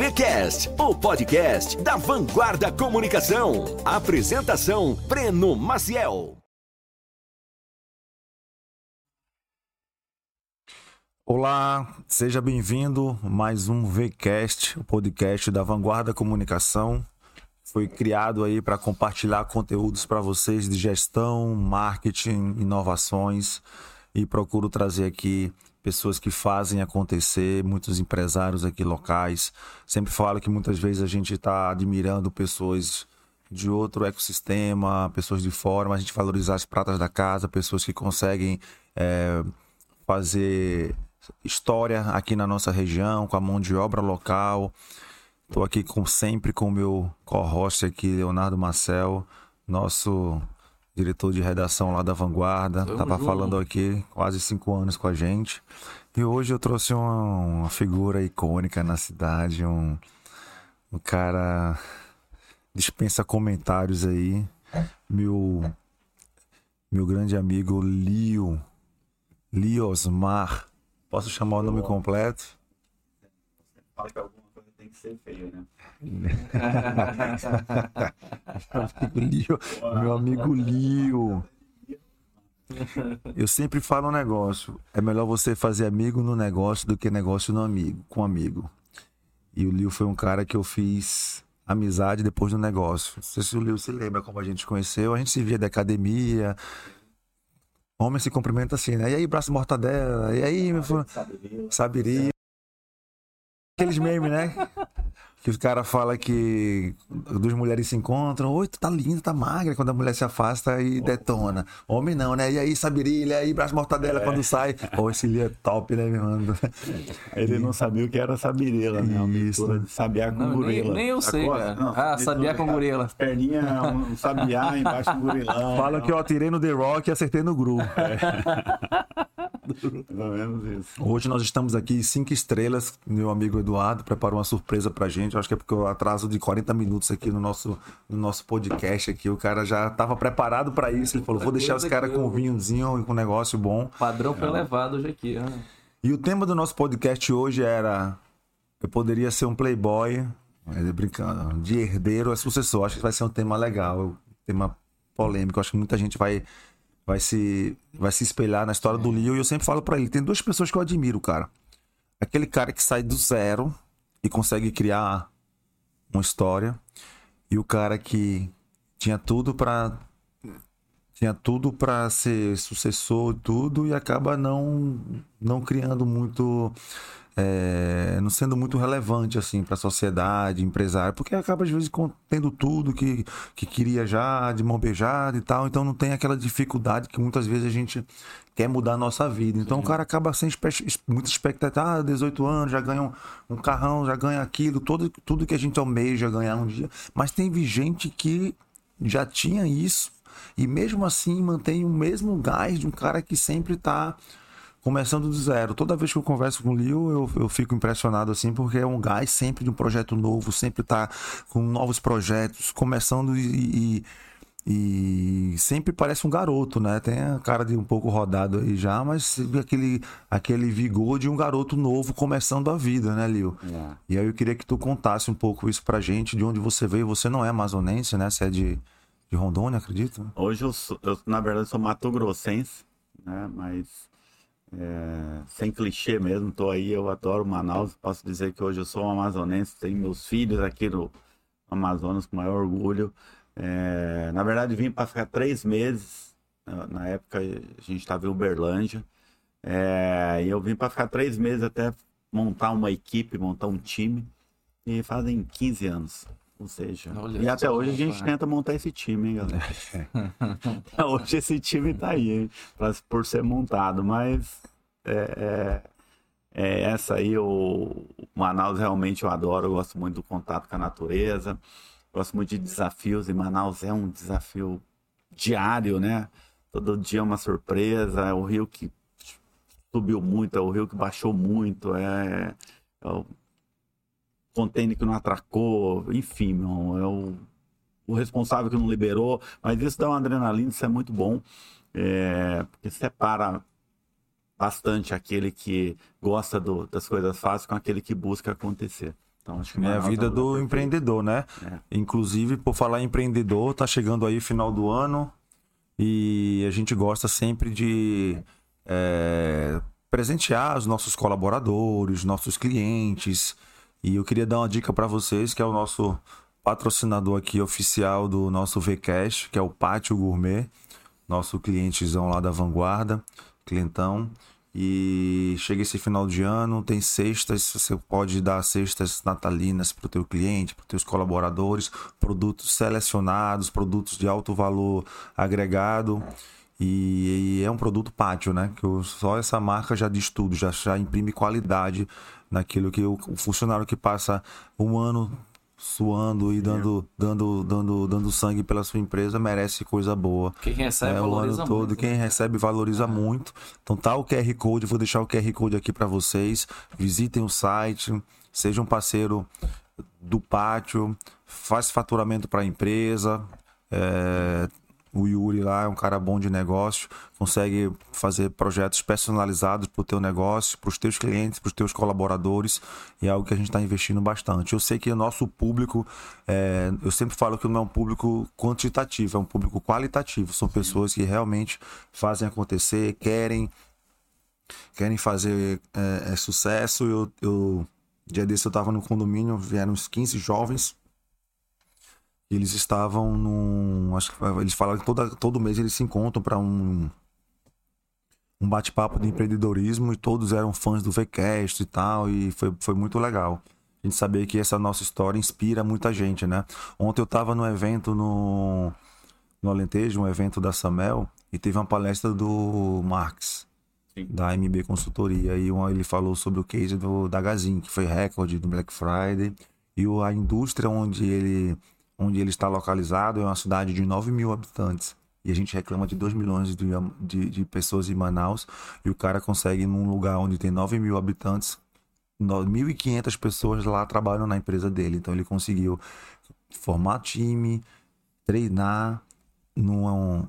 VCast, o podcast da Vanguarda Comunicação. Apresentação: Breno Maciel. Olá, seja bem-vindo mais um VCast, o podcast da Vanguarda Comunicação. Foi criado aí para compartilhar conteúdos para vocês de gestão, marketing, inovações e procuro trazer aqui pessoas que fazem acontecer, muitos empresários aqui locais. Sempre falo que muitas vezes a gente está admirando pessoas de outro ecossistema, pessoas de fora, mas a gente valorizar as pratas da casa, pessoas que conseguem é, fazer história aqui na nossa região, com a mão de obra local. Estou aqui com, sempre com o meu co-host aqui, Leonardo Marcel, nosso diretor de redação lá da Vanguarda. Tamo Tava junto. falando aqui quase cinco anos com a gente. E hoje eu trouxe uma, uma figura icônica na cidade, um, um cara dispensa comentários aí. Meu, meu grande amigo Lio, Liosmar Posso chamar o nome completo? Fala que alguma coisa tem que ser feia, né? Meu amigo Lio. Eu sempre falo um negócio. É melhor você fazer amigo no negócio do que negócio no amigo, com amigo. E o Lio foi um cara que eu fiz amizade depois do negócio. Não sei se o Lio se lembra como a gente conheceu. A gente se via da academia, Homem se cumprimenta assim, né? E aí, braço mortadela? E aí, meu filho? Saberia. Aqueles memes, né? Que os caras falam que duas mulheres se encontram, oi, tu tá linda, tá magra, quando a mulher se afasta e detona. Homem não, né? E aí, sabirilha, aí, braço mortadela é. quando sai. Pô, esse ali é top, né, meu mano? Ele não sabia o que era sabirela, né? Isso. Sabiá com não, gorila. Nem, nem eu sei, cara. Não, ah, sabiá com gorila. Perninha, um sabiá embaixo do gorilão. Fala que eu atirei no The Rock e acertei no Gru. É. Pelo menos isso. Hoje nós estamos aqui, cinco estrelas. Meu amigo Eduardo preparou uma surpresa pra gente. Acho que é porque o atraso de 40 minutos aqui no nosso, no nosso podcast aqui. O cara já estava preparado para isso. Ele falou: vou deixar os caras com um vinhozinho e com um negócio bom. Padrão foi elevado hoje aqui. Né? E o tema do nosso podcast hoje era: eu poderia ser um playboy, brincando, de herdeiro a sucessor. Acho que vai ser um tema legal, um tema polêmico. Acho que muita gente vai vai se, vai se espelhar na história do Leo. E eu sempre falo para ele: tem duas pessoas que eu admiro, cara. Aquele cara que sai do zero e consegue criar uma história. E o cara que tinha tudo para tinha tudo para ser sucessor tudo e acaba não não criando muito é, não sendo muito relevante assim para a sociedade, empresário, porque acaba às vezes tendo tudo que, que queria já, de mão beijada e tal, então não tem aquela dificuldade que muitas vezes a gente quer mudar a nossa vida. Então Sim. o cara acaba sem muita expectativa, ah, 18 anos, já ganha um, um, carrão, já ganha aquilo, todo, tudo que a gente almeja ganhar um dia. Mas tem gente que já tinha isso e mesmo assim mantém o mesmo gás de um cara que sempre está começando do zero. Toda vez que eu converso com o Lio, eu, eu fico impressionado assim, porque é um gás sempre de um projeto novo, sempre tá com novos projetos, começando e, e, e sempre parece um garoto, né? Tem a cara de um pouco rodado aí já, mas aquele, aquele vigor de um garoto novo começando a vida, né, Lio? É. E aí eu queria que tu contasse um pouco isso pra gente, de onde você veio. Você não é amazonense, né? Você é de, de Rondônia, acredito? Hoje eu, sou, eu na verdade, sou mato-grossense, né? Mas é, sem clichê mesmo, tô aí, eu adoro Manaus, posso dizer que hoje eu sou um amazonense, tenho meus filhos aqui no Amazonas com maior orgulho. É, na verdade, vim para ficar três meses, na época a gente estava em Uberlândia, é, e eu vim para ficar três meses até montar uma equipe, montar um time, e fazem 15 anos. Ou seja, Olha, e até hoje a gente tenta montar esse time, hein, galera? hoje esse time tá aí, hein, pra, por ser montado, mas é, é, é essa aí, o, Manaus realmente eu adoro, eu gosto muito do contato com a natureza, gosto muito de desafios, e Manaus é um desafio diário, né? Todo dia é uma surpresa, é o rio que subiu muito, é o rio que baixou muito, é, é o container que não atracou, enfim, meu, é o, o responsável que não liberou, mas isso dá uma adrenalina, isso é muito bom, é, porque separa bastante aquele que gosta do, das coisas fáceis com aquele que busca acontecer. Então, acho que é a vida do empreendedor, né? É. Inclusive, por falar em empreendedor, tá chegando aí final do ano e a gente gosta sempre de é, presentear os nossos colaboradores, nossos clientes. E eu queria dar uma dica para vocês, que é o nosso patrocinador aqui oficial do nosso VCash, que é o Pátio Gourmet, nosso clientezão lá da Vanguarda, clientão. E chega esse final de ano, tem cestas, você pode dar cestas natalinas para o teu cliente, para os teus colaboradores, produtos selecionados, produtos de alto valor agregado. E, e é um produto pátio, né? Que só essa marca já diz tudo, já, já imprime qualidade naquilo que o, funcionário que passa um ano suando e dando, dando, dando, dando sangue pela sua empresa merece coisa boa. Quem recebe é, o ano todo, muito, quem né? recebe valoriza é. muito. Então tá o QR Code, vou deixar o QR Code aqui para vocês. Visitem o site, sejam um parceiro do pátio, faz faturamento para a empresa, é, o Yuri lá é um cara bom de negócio, consegue fazer projetos personalizados para o teu negócio, para os teus clientes, para os teus colaboradores, e é algo que a gente está investindo bastante. Eu sei que o nosso público, é, eu sempre falo que não é um público quantitativo, é um público qualitativo. São pessoas que realmente fazem acontecer, querem, querem fazer é, é, sucesso. Eu, eu, dia desse eu estava no condomínio, vieram uns 15 jovens eles estavam num. Acho que eles falaram que toda, todo mês eles se encontram para um. Um bate-papo de empreendedorismo e todos eram fãs do VCast e tal, e foi, foi muito legal. A gente saber que essa nossa história inspira muita gente, né? Ontem eu estava no evento no, no Alentejo, um evento da Samel, e teve uma palestra do Marx, Sim. da MB Consultoria. E ele falou sobre o case do, da Gazin, que foi recorde do Black Friday, e a indústria onde ele onde ele está localizado é uma cidade de 9 mil habitantes. E a gente reclama de 2 milhões de, de, de, pessoas em Manaus. E o cara consegue, num lugar onde tem 9 mil habitantes, 1.500 pessoas lá trabalham na empresa dele. Então ele conseguiu formar time, treinar num,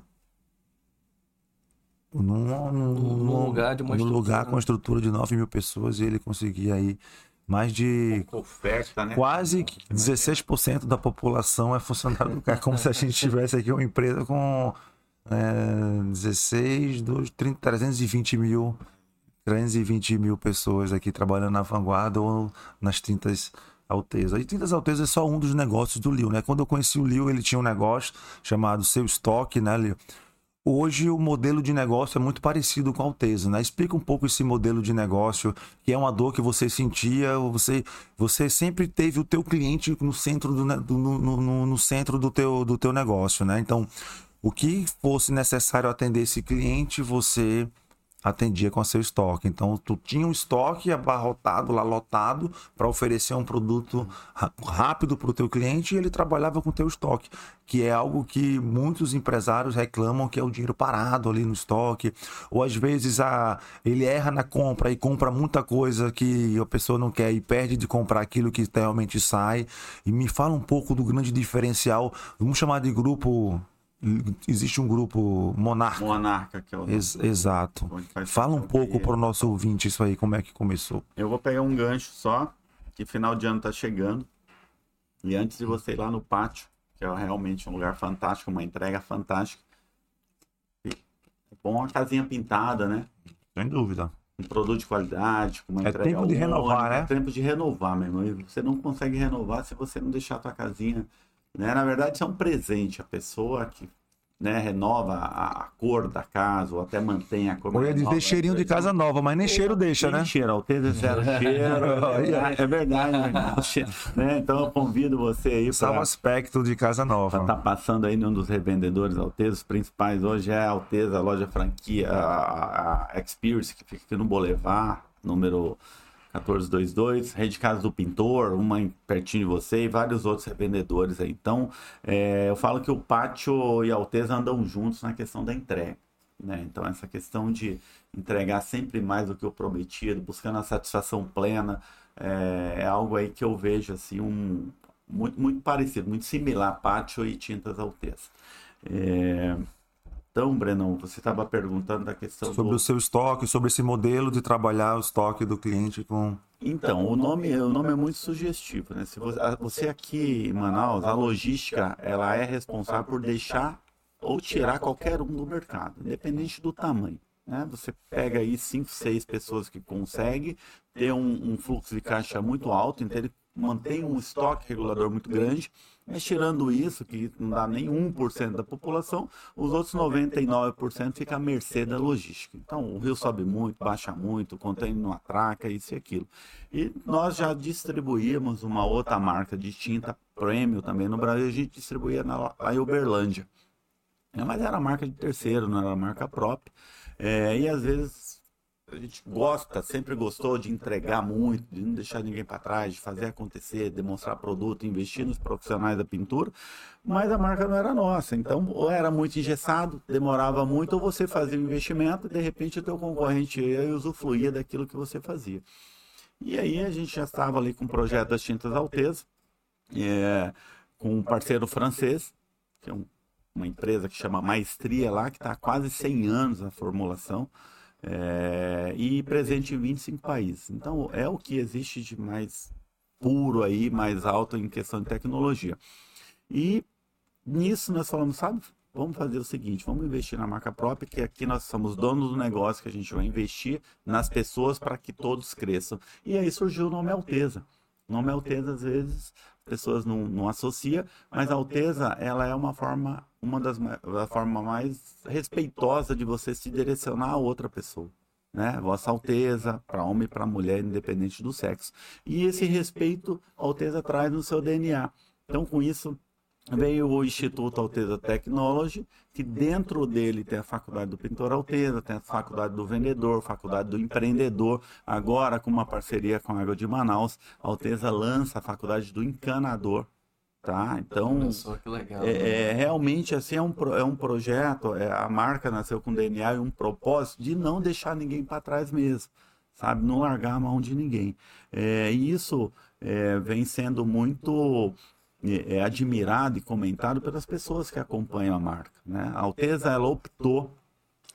num, num, num lugar, de uma num lugar com uma estrutura de 9 mil pessoas. E ele conseguia aí mais de oferta, né? quase 16% da população é funcionário do cara, como se a gente tivesse aqui uma empresa com é, 16, 2, 30, 320 mil 320 mil pessoas aqui trabalhando na vanguarda ou nas tintas Alteza. E Tintas Alteza é só um dos negócios do Liu, né? Quando eu conheci o Liu, ele tinha um negócio chamado Seu Estoque, né, Liu? Hoje o modelo de negócio é muito parecido com a Alteza, né? Explica um pouco esse modelo de negócio, que é uma dor que você sentia, você, você sempre teve o teu cliente no centro do, no, no, no, centro do teu, do teu negócio, né? Então, o que fosse necessário atender esse cliente, você atendia com seu estoque. Então, tu tinha um estoque abarrotado, lá lotado, para oferecer um produto rápido para o teu cliente e ele trabalhava com o teu estoque, que é algo que muitos empresários reclamam que é o dinheiro parado ali no estoque, ou às vezes a, ele erra na compra e compra muita coisa que a pessoa não quer e perde de comprar aquilo que realmente sai. E me fala um pouco do grande diferencial, vamos chamar de grupo existe um grupo monarca. Monarca, que é o Ex Exato. Fala um pouco para o nosso ouvinte isso aí, como é que começou. Eu vou pegar um gancho só, que final de ano está chegando. E antes de você ir lá no pátio, que é realmente um lugar fantástico, uma entrega fantástica. É bom uma casinha pintada, né? Sem dúvida. Um produto de qualidade, com uma é entrega. É tempo de renovar, né? É tempo de renovar, meu irmão. Você não consegue renovar se você não deixar a tua casinha né? Na verdade, isso é um presente. A pessoa que né, renova a, a, cor da casa, ou até mantém a cor. Ou ia dizer cheirinho de casa nova, mas nem cheiro deixa, nem né? cheiro, Alteza é zero cheiro. é verdade, né? Então eu convido você aí para. é um aspecto de casa nova. Tá passando aí num dos revendedores Alteza, os principais hoje é a Alteza, a loja franquia, a, a Experience, que fica aqui no Boulevard, número 1422, Rede Casa do Pintor, uma pertinho de você e vários outros revendedores aí. Então, é, eu falo que o Pátio e a Alteza andam juntos na questão da entrega. Né? Então, essa questão de entregar sempre mais do que o prometido, buscando a satisfação plena, é, é algo aí que eu vejo assim, um, muito, muito parecido, muito similar Pátio e Tintas Alteza. É, Então, Brenão, você estava perguntando da questão sobre do... o seu estoque, sobre esse modelo de trabalhar o estoque do cliente com. Então, o nome, o nome é muito sugestivo, né? Se você, você aqui em Manaus, a logística, ela é responsável por deixar ou tirar qualquer um do mercado, independente do tamanho. Né? Você pega aí cinco, seis pessoas que conseguem ter um, um fluxo de caixa muito alto, então ele mantém um estoque regulador muito grande, mas tirando isso, que não dá nem 1% da população, os outros 99% fica à mercê da logística. Então, o rio sobe muito, baixa muito, o contêiner não atraca, isso e aquilo. E nós já distribuímos uma outra marca de tinta premium também no Brasil, a gente distribuía na, lá em Uberlândia. É, mas era marca de terceiro, não era marca própria. É, e às vezes a gente gosta, sempre gostou de entregar muito, de não deixar ninguém para trás, de fazer acontecer, demonstrar produto, investir nos profissionais da pintura, mas a marca não era nossa. Então, ou era muito engessado, demorava muito, ou você fazia o investimento e de repente o teu concorrente ia e usufruía daquilo que você fazia. E aí a gente já estava ali com o projeto das tintas Alteza, é, com um parceiro francês, que é um uma empresa que chama Maestria lá, que está há quase 100 anos na formulação, é, e presente em 25 países. Então, é o que existe de mais puro aí, mais alto em questão de tecnologia. E nisso nós falamos, sabe, vamos fazer o seguinte, vamos investir na marca própria, que aqui nós somos donos do negócio, que a gente vai investir nas pessoas para que todos cresçam. E aí surgiu o nome Alteza. O nome Alteza, às vezes, pessoas não, não associam, mas a Alteza, ela é uma forma, uma das da mais respeitosa de você se direcionar a outra pessoa. Né? Vossa Alteza, para homem e para mulher, independente do sexo. E esse respeito a Alteza traz no seu DNA. Então, com isso, veio o Instituto Alteza Technology, que dentro dele tem a Faculdade do Pintor Alteza, tem a Faculdade do Vendedor, Faculdade do Empreendedor. Agora, com uma parceria com a Água de Manaus, a Alteza lança a Faculdade do Encanador. Tá? Então, legal, é, né? é, realmente assim é um, é um projeto, é, a marca nasceu com DNA e um propósito de não deixar ninguém para trás mesmo, sabe? Não largar a mão de ninguém. É, e isso é, vem sendo muito é, é admirado e comentado pelas pessoas que acompanham a marca. Né? A Alteza ela optou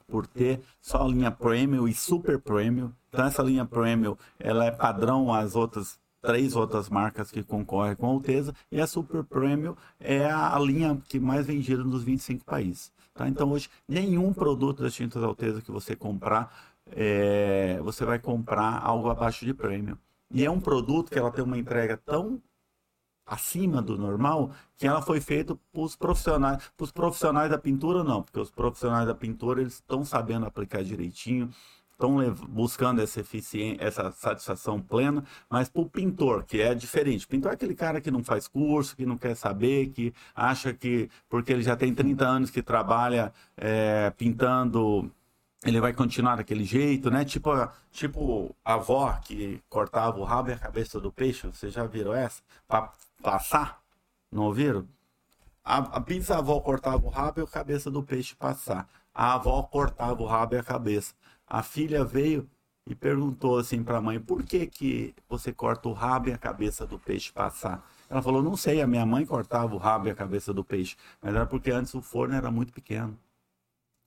por ter só a linha Premium e Super Premium. Então essa linha Premium ela é padrão às outras três outras marcas que concorrem com a Alteza e a Super Premium é a linha que mais vendida nos 25 países. Tá? Então hoje nenhum produto das tintas Alteza que você comprar é, você vai comprar algo abaixo de Premium. E é um produto que ela tem uma entrega tão acima do normal, que ela foi feita para os profissionais, para os profissionais da pintura não, porque os profissionais da pintura eles estão sabendo aplicar direitinho, estão buscando essa eficiência, essa satisfação plena, mas para o pintor, que é diferente. Pintor é aquele cara que não faz curso, que não quer saber, que acha que porque ele já tem 30 anos que trabalha é, pintando ele vai continuar daquele jeito, né? Tipo, tipo a avó que cortava o rabo e a cabeça do peixe. Vocês já viram essa? Para passar? Não ouviram? A, a bisavó cortava o rabo e a cabeça do peixe passar. A avó cortava o rabo e a cabeça. A filha veio e perguntou assim para a mãe: por que, que você corta o rabo e a cabeça do peixe passar? Ela falou: não sei, a minha mãe cortava o rabo e a cabeça do peixe, mas era porque antes o forno era muito pequeno.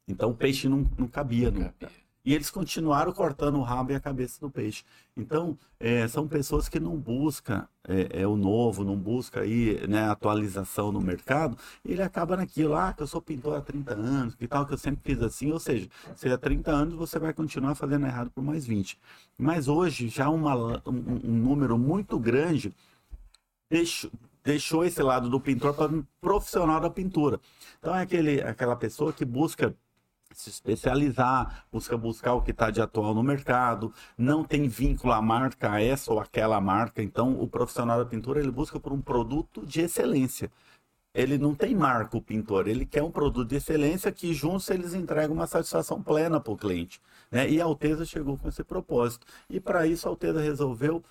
Então o peixe não, não cabia. Não cabia. E eles continuaram cortando o rabo e a cabeça do peixe. Então, é, são pessoas que não buscam é, é, o novo, não buscam aí, né, atualização no mercado, e ele acaba naquilo, ah, que eu sou pintor há 30 anos, que tal, que eu sempre fiz assim, ou seja, se há 30 anos você vai continuar fazendo errado por mais 20. Mas hoje, já uma, um, um número muito grande deixou, deixou esse lado do pintor para um profissional da pintura. Então, é aquele, aquela pessoa que busca se especializar, busca buscar o que está de atual no mercado, não tem vínculo à marca, a essa ou aquela marca. Então, o profissional da pintura ele busca por um produto de excelência. Ele não tem marca, o pintor, ele quer um produto de excelência que juntos eles entregam uma satisfação plena para o cliente. Né? E a Alteza chegou com esse propósito. E para isso a Alteza resolveu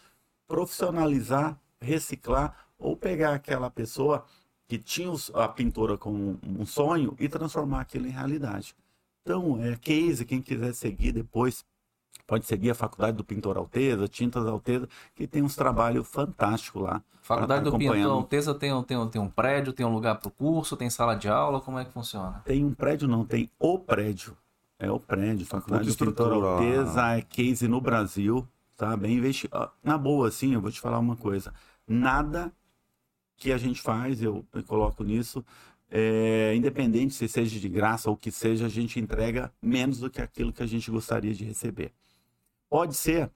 profissionalizar, reciclar ou pegar aquela pessoa que tinha a pintura como um sonho e transformar aquilo em realidade. Então, é case, quem quiser seguir depois Pode seguir a Faculdade do Pintor Alteza, Tintas Alteza, que tem uns trabalhos fantásticos lá. Faculdade tá do Pintor Alteza tem, tem, tem um prédio, tem um lugar para o curso, tem sala de aula, como é que funciona? Tem um prédio, não, tem o prédio. É o prédio. Faculdade do Pintor Alteza é case no Brasil, tá? Bem investido. Na boa, assim, eu vou te falar uma coisa. Nada que a gente faz, eu, eu coloco nisso, é, independente se seja de graça ou que seja, a gente entrega menos do que aquilo que a gente gostaria de receber. Pode ser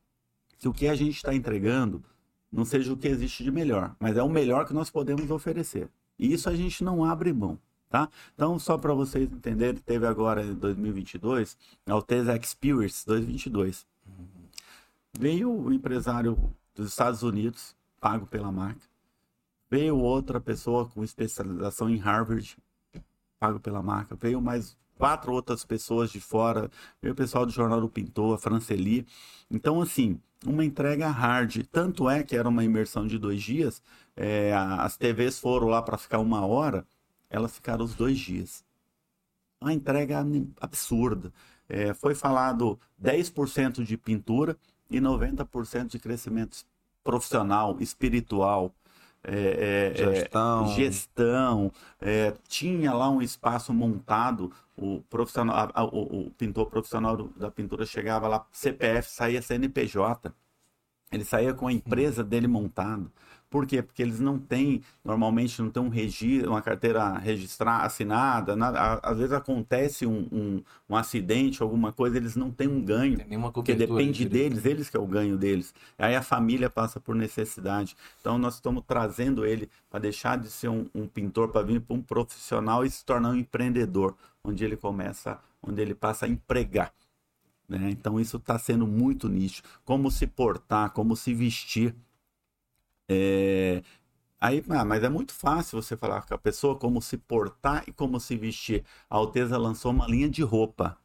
que o que a gente está entregando não seja o que existe de melhor, mas é o melhor que nós podemos oferecer. E isso a gente não abre mão, tá? Então, só para vocês entenderem, teve agora em 2022 a Alteza Experience 2022. Veio o empresário dos Estados Unidos, pago pela marca, Veio outra pessoa com especialização em Harvard, pago pela marca. Veio mais quatro outras pessoas de fora. Veio o pessoal do Jornal do Pintor, a Franceli. Então, assim, uma entrega hard. Tanto é que era uma imersão de dois dias. É, as TVs foram lá para ficar uma hora, elas ficaram os dois dias. Uma entrega absurda. É, foi falado 10% de pintura e 90% de crescimento profissional, espiritual, é, é, é, gestão, gestão. É, tinha lá um espaço montado, o profissional, a, a, o, o, pintor profissional do, da pintura chegava lá, CPF saía CNPJ, ele saía com a empresa dele montado. Por quê? Porque eles não têm, normalmente não tem um registro, uma carteira registrada, assinada, nada. Às vezes acontece um, um, um, acidente, alguma coisa, eles não têm um ganho. Tem porque depende deles, eles que é o ganho deles. Aí a família passa por necessidade. Então nós estamos trazendo ele para deixar de ser um, um pintor, para vir para um profissional e se tornar um empreendedor, onde ele começa, onde ele passa a empregar. Né? Então isso está sendo muito nicho. Como se portar, como se vestir. É... Aí, ah, mas é muito fácil você falar com a pessoa como se portar e como se vestir. A Alteza lançou uma linha de roupa,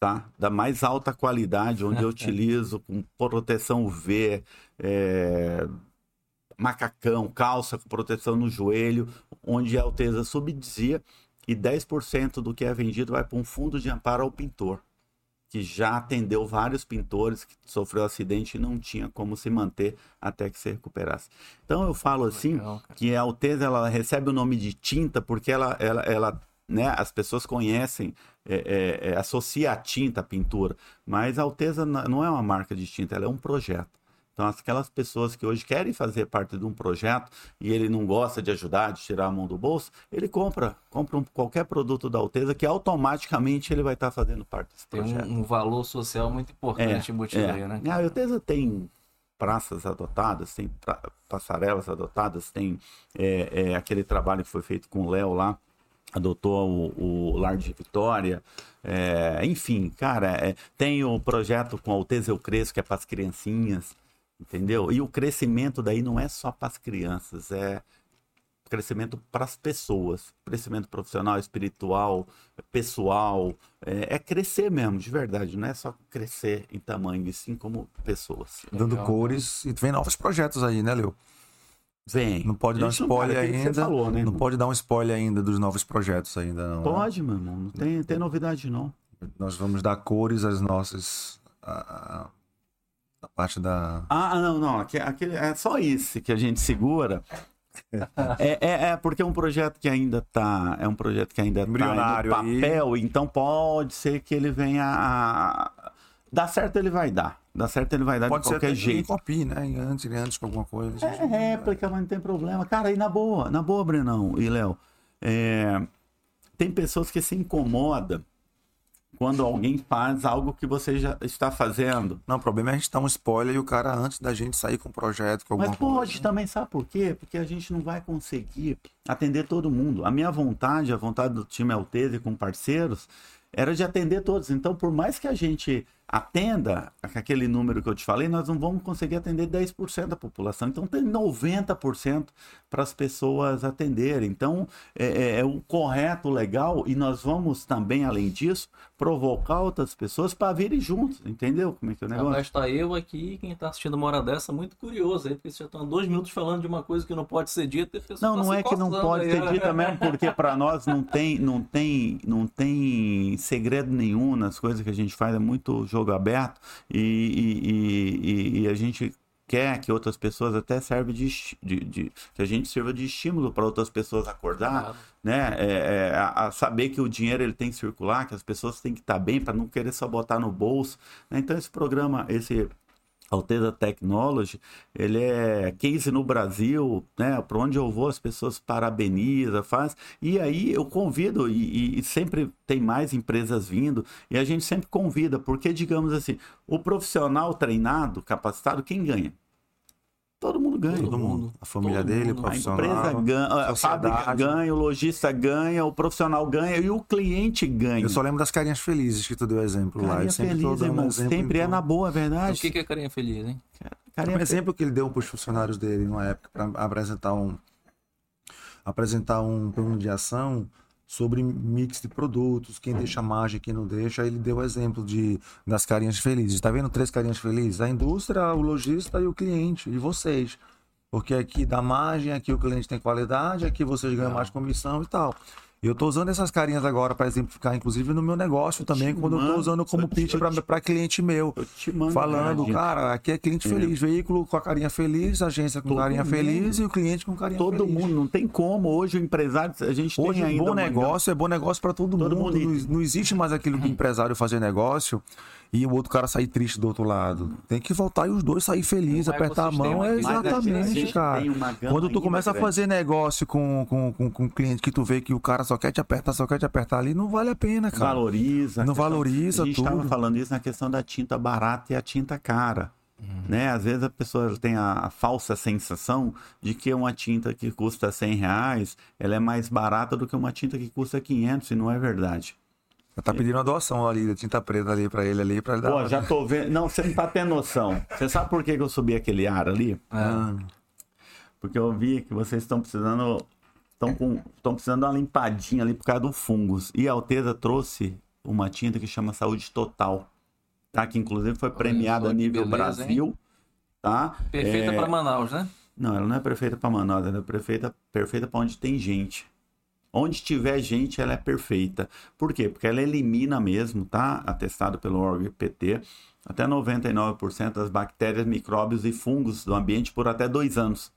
tá? Da mais alta qualidade, onde eu utilizo com proteção UV, é... macacão, calça com proteção no joelho, onde a Alteza subdizia e 10% do que é vendido vai para um fundo de amparo ao pintor que já atendeu vários pintores que sofreu acidente e não tinha como se manter até que se recuperasse. Então eu falo assim Legal, que a Alteza ela recebe o nome de tinta porque ela, ela, ela né, as pessoas conhecem, é, é, é, associa a tinta à pintura, mas a Alteza não é uma marca de tinta, ela é um projeto. Então, aquelas pessoas que hoje querem fazer parte de um projeto e ele não gosta de ajudar, de tirar a mão do bolso, ele compra, compra um, qualquer produto da Alteza que automaticamente ele vai estar tá fazendo parte desse projeto. Tem um, um valor social muito importante é, embutido é. aí, né? A Alteza tem praças adotadas, tem pra, passarelas adotadas, tem é, é, aquele trabalho que foi feito com o Léo lá, adotou o, o Lar de Vitória, é, enfim, cara, é, tem o projeto com a Alteza Eu Cresço, que é para as criancinhas, Entendeu? E o crescimento daí não é só para as crianças, é crescimento para as pessoas, crescimento profissional, espiritual, pessoal, é, é, crescer mesmo, de verdade, não é só crescer em tamanho, e sim como pessoas. Dando Legal. cores e vem novos projetos aí, né, Leo? Vem. Não pode dar um spoiler ainda. Falou, né, não pode dar um spoiler ainda dos novos projetos ainda, não. Né? Pode, meu irmão. Não tem, tem novidade, não. Nós vamos dar cores às nossas a parte da. Ah, não, não. Aquele, é só isso que a gente segura. é, é, é, porque é um projeto que ainda está é um projeto que ainda está no papel, aí. então pode ser que ele venha a... dar certo ele vai dar, dar certo ele vai dar pode de qualquer jeito. Pode ser né? Antes, antes com alguma coisa. É réplica, mas não tem problema, cara. E na boa, na boa, Brenão e Léo, é... tem pessoas que se incomodam quando alguém faz algo que você já está fazendo. Não, o problema é a gente dar um spoiler e o cara, antes da gente sair com o projeto, com alguma Mas pode coisa, também, sabe por quê? Porque a gente não vai conseguir atender todo mundo. A minha vontade, a vontade do time Altese com parceiros, era de atender todos. Então, por mais que a gente atenda aquele número que eu te falei, nós não vamos conseguir atender 10% da população. Então tem 90% para as pessoas atenderem. Então é, é, é, o correto, legal, e nós vamos também, além disso, provocar outras pessoas para virem juntos, entendeu? Como é que é o negócio? Está eu aqui, quem está assistindo uma hora dessa, muito curioso, aí, porque você já estão dois minutos falando de uma coisa que não pode ser dita. Não, tá não é que não pode aí. ser dita mesmo, porque para nós não tem, não tem, não tem segredo nenhum nas coisas que a gente faz, é muito jogo jogo aberto e, e, e, e a gente quer que outras pessoas até serve de, de, de, que a gente sirva de estímulo para outras pessoas acordar, claro. né? É, é, a, a, saber que o dinheiro ele tem que circular, que as pessoas têm que estar bem para não querer só botar no bolso. Né? Então esse programa, esse Alteza Technology, ele é case no Brasil, né? Para onde eu vou, as pessoas parabenizam, faz. E aí eu convido, e, e, sempre tem mais empresas vindo, e a gente sempre convida, porque, digamos assim, o profissional treinado, capacitado, quem ganha? Todo mundo ganha. Todo mundo. A família Todo dele, mundo. o profissional. A empresa ganha, a fábrica ganha, o lojista ganha, o profissional ganha e o cliente ganha. Eu só lembro das carinhas felizes que tu deu exemplo carinha lá. Eu sempre feliz, irmão. Um sempre é na boa, é verdade. O que, é carinha feliz, hein? Carinha um exemplo que ele deu para os funcionários dele numa época para apresentar um apresentar um plano de ação sobre mix de produtos, quem deixa margem, quem não deixa. Ele deu o exemplo de, das carinhas felizes. Está vendo três carinhas felizes? A indústria, o lojista e o cliente, e vocês. Porque aqui dá margem, aqui o cliente tem qualidade, aqui vocês ganham mais comissão e tal. E eu estou usando essas carinhas agora para exemplificar, inclusive no meu negócio eu também, quando mando, eu estou usando como pitch para cliente meu. falando, cara, aqui é cliente é. feliz, veículo com a carinha feliz, agência com Todo carinha mundo. feliz e o cliente com carinha todo feliz. Todo mundo, não tem como. Hoje o empresário, a gente Hoje, tem ainda. bom negócio é bom negócio para todo, todo, mundo. mundo. Não, não, existe mais aquilo do empresário fazer negócio e o outro cara sair triste do outro lado. Tem que voltar e os dois sair felizes, apertar a mão. É exatamente, cara. Quando tu começa a fazer negócio com, com, com, com um cliente que tu vê que o cara só quer te apertar, só quer te apertar ali, não vale a pena, cara. Valoriza. Não valoriza tudo. A gente estava falando isso na questão da tinta barata e a tinta cara. Né? Às vezes a pessoa tem a, a, falsa sensação de que uma tinta que custa 100 reais ela é mais barata do que uma tinta que custa 500 e não é verdade. Tá pedindo uma doação ali, de tinta preta ali pra ele ali, ele dar. Pô, já tô vendo. Não, você não tá tendo noção. Você sabe por que, que eu subi aquele ar ali? Ah. Porque eu vi que vocês estão precisando. Estão precisando dar uma limpadinha ali por causa do fungos. E a Alteza trouxe uma tinta que chama Saúde Total. Tá? Que inclusive foi premiada a nível beleza, Brasil. Hein? Tá? Perfeita é... para Manaus, né? Não, ela não é perfeita para Manaus, ela é perfeita, perfeita para onde tem gente. Onde tiver gente, ela é perfeita. Por quê? Porque ela elimina mesmo, tá? Atestado pelo órgão IPT, até 99% das bactérias, micróbios e fungos do ambiente por até dois anos.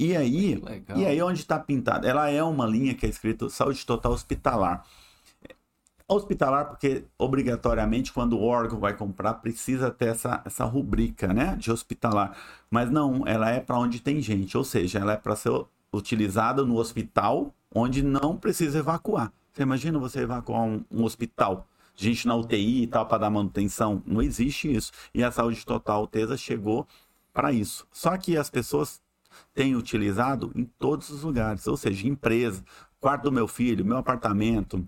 E aí, e aí onde está pintada? Ela é uma linha que é escrito saúde total hospitalar. Hospitalar, porque obrigatoriamente quando o órgão vai comprar precisa ter essa, essa rubrica, né, de hospitalar. Mas não, ela é para onde tem gente, ou seja, ela é para ser utilizada no hospital onde não precisa evacuar. Você imagina você evacuar um, um hospital, gente na UTI e tal, para dar manutenção? Não existe isso. E a saúde total Tesa chegou para isso. Só que as pessoas têm utilizado em todos os lugares, ou seja, empresa, quarto do meu filho, meu apartamento,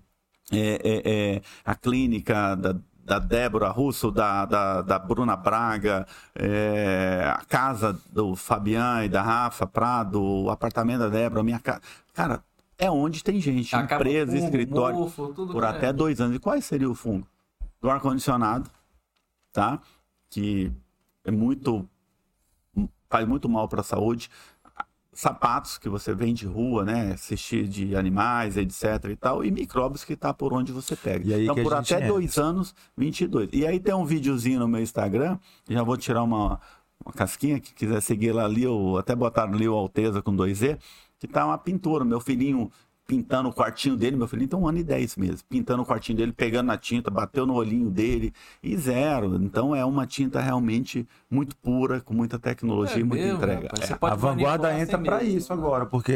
é, é, é, a clínica da, da Débora Russo, da, da, da Bruna Braga, é, a casa do Fabian e da Rafa Prado, o apartamento da Débora, minha casa. Cara, é onde tem gente, Acaba empresa, fungo, escritório, mofo, por até é. dois anos. E qual seria o fungo? Do ar-condicionado, tá? Que é muito. Faz muito mal para a saúde. Sapatos que você vende de rua, né? Assistir de animais, etc e tal. E micróbios que tá por onde você pega. então, por até entra. dois anos, 22. E aí tem um videozinho no meu Instagram. Já vou tirar uma, uma casquinha. Que quiser seguir lá ali, ou até botar ali o Alteza com 2Z que tá uma pintura. Meu filhinho pintando o quartinho dele, meu filhinho tem um ano e dez meses, pintando o quartinho dele, pegando na tinta, bateu no olhinho dele e zero. Então é uma tinta realmente muito pura, com muita tecnologia é e muita entrega. é. A vanguarda entra para isso agora, porque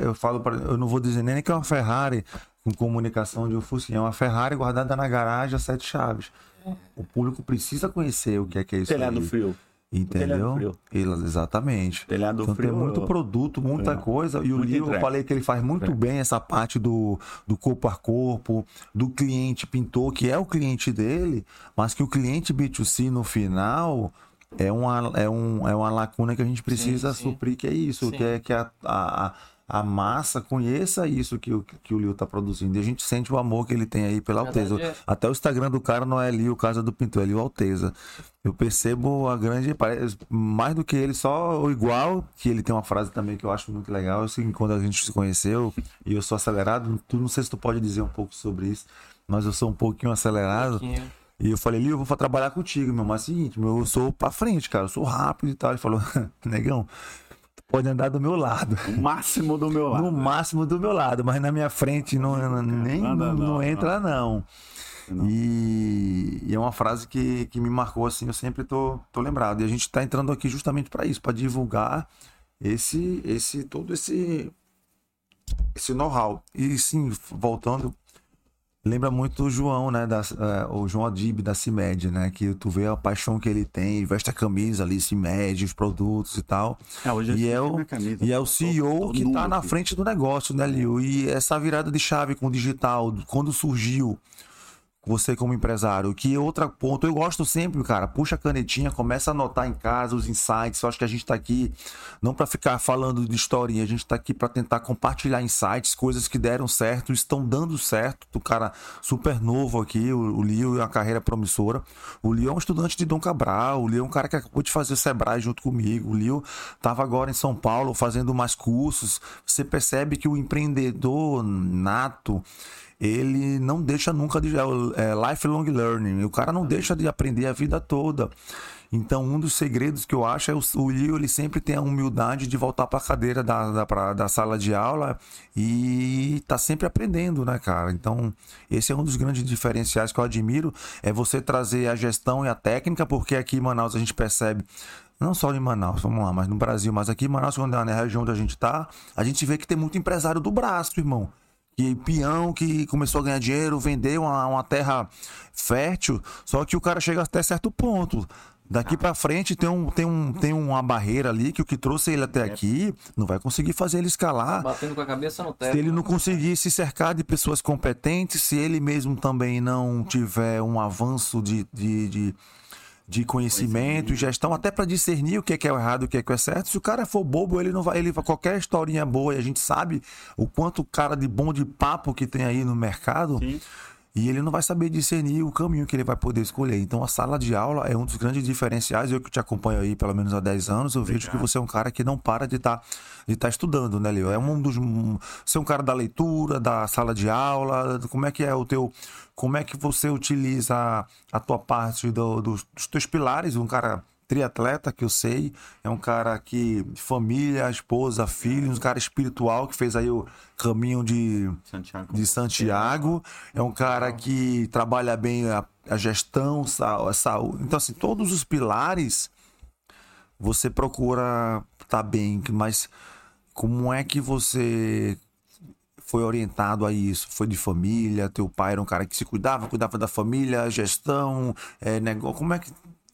eu falo para, eu não vou dizer nem que é uma Ferrari com comunicação de um Fusquinha, é uma Ferrari guardada na garagem a sete chaves. É. O público precisa conhecer o que é que é isso. Telhado frio. Entendeu? Exatamente. Telhado então frio. Tem muito produto, muita é. coisa. E o livro, eu falei que ele faz muito é. bem essa parte do, do corpo a corpo, do cliente pintor, que é o cliente dele, mas que o cliente B2C no final é uma, é um, é uma lacuna que a gente precisa sim, sim. suprir, que é isso, sim. que é que a, a, a massa conheça isso que, o, que o Liu está produzindo. E a gente sente o amor que ele tem aí pela Alteza. É... Até o Instagram do cara não é Liu, Casa do Pintor, é Liu Alteza. Eu percebo a grande. Mais do que ele, só o igual, que ele tem uma frase também que eu acho muito legal. Assim, quando a gente se conheceu e eu sou acelerado, tu não sei se tu pode dizer um pouco sobre isso, mas eu sou um pouquinho acelerado. Um pouquinho E eu falei, Lio, eu vou trabalhar contigo, meu. Mas é o seguinte, meu, eu sou pra frente, cara. Eu sou rápido e tal. Ele falou, negão, pode andar do meu lado. O máximo do meu lado. No máximo do meu lado, mas na minha frente não, nem, não, não, não entra, não. E, e, é uma frase que, que me marcou assim, eu sempre tô, tô lembrado. E a gente está entrando aqui justamente para isso, para divulgar esse, esse, todo esse, esse know-how. E sim, voltando, lembra muito o João, né? Da, uh, o João Adib da CIMED, né? Que tu vê a paixão que ele tem, veste a camisa ali, CIMED, os produtos e tal. É, hoje e, é o, camisa, e é o CEO tô, que tá na frente do negócio, né, Liu? E essa virada de chave com o digital, quando surgiu você como empresário. Que outro ponto, eu gosto sempre, cara, puxa a canetinha, começa a anotar em casa os insights. Eu acho que a gente está aqui não para ficar falando de historinha, a gente está aqui para tentar compartilhar insights, coisas que deram certo, estão dando certo. O cara super novo aqui, o, o Lio, é uma carreira promissora. O Lio é um estudante de Dom Cabral, o Lio é um cara que acabou de fazer o Sebrae junto comigo. O Lio estava agora em São Paulo fazendo mais cursos. Você percebe que o empreendedor nato ele não deixa nunca de. É, é, lifelong learning. O cara não deixa de aprender a vida toda. Então, um dos segredos que eu acho é o, o Leo, ele sempre tem a humildade de voltar para a cadeira da, da, pra, da sala de aula e tá sempre aprendendo, né, cara? Então, esse é um dos grandes diferenciais que eu admiro, é você trazer a gestão e a técnica, porque aqui em Manaus a gente percebe não só em Manaus, vamos lá, mas no Brasil, mas aqui em Manaus, quando é na região onde a gente tá, a gente vê que tem muito empresário do braço, irmão que peão que começou a ganhar dinheiro, vendeu uma, uma terra fértil, só que o cara chega até certo ponto. Daqui para frente tem, um, tem, um, tem uma barreira ali que o que trouxe ele até aqui não vai conseguir fazer ele escalar. Batendo com a cabeça no teto. Se ele não conseguir se cercar de pessoas competentes, se ele mesmo também não tiver um avanço de, de, de de conhecimento e gestão, até para discernir o que é, que é errado e o que é, que é certo. Se o cara for bobo, ele não vai, ele qualquer historinha boa, e a gente sabe o quanto cara de bom de papo que tem aí no mercado. Sim. E ele não vai saber discernir o caminho que ele vai poder escolher. Então, a sala de aula é um dos grandes diferenciais. Eu que te acompanho aí pelo menos há 10 anos, eu vejo que você é um cara que não para de estar tá, de tá estudando, né, Leo? É um dos. Você é um cara da leitura, da sala de aula. Como é que é o teu. Como é que você utiliza a, a tua parte do, dos, dos teus pilares? Um cara triatleta, que eu sei, é um cara que família, esposa, filhos, um cara espiritual que fez aí o caminho de Santiago. De Santiago. É um cara que trabalha bem a, a gestão, a saúde. Então, assim, todos os pilares você procura estar tá bem, mas como é que você foi orientado a isso? Foi de família? Teu pai era um cara que se cuidava, cuidava da família, gestão, é, negócio. Como é que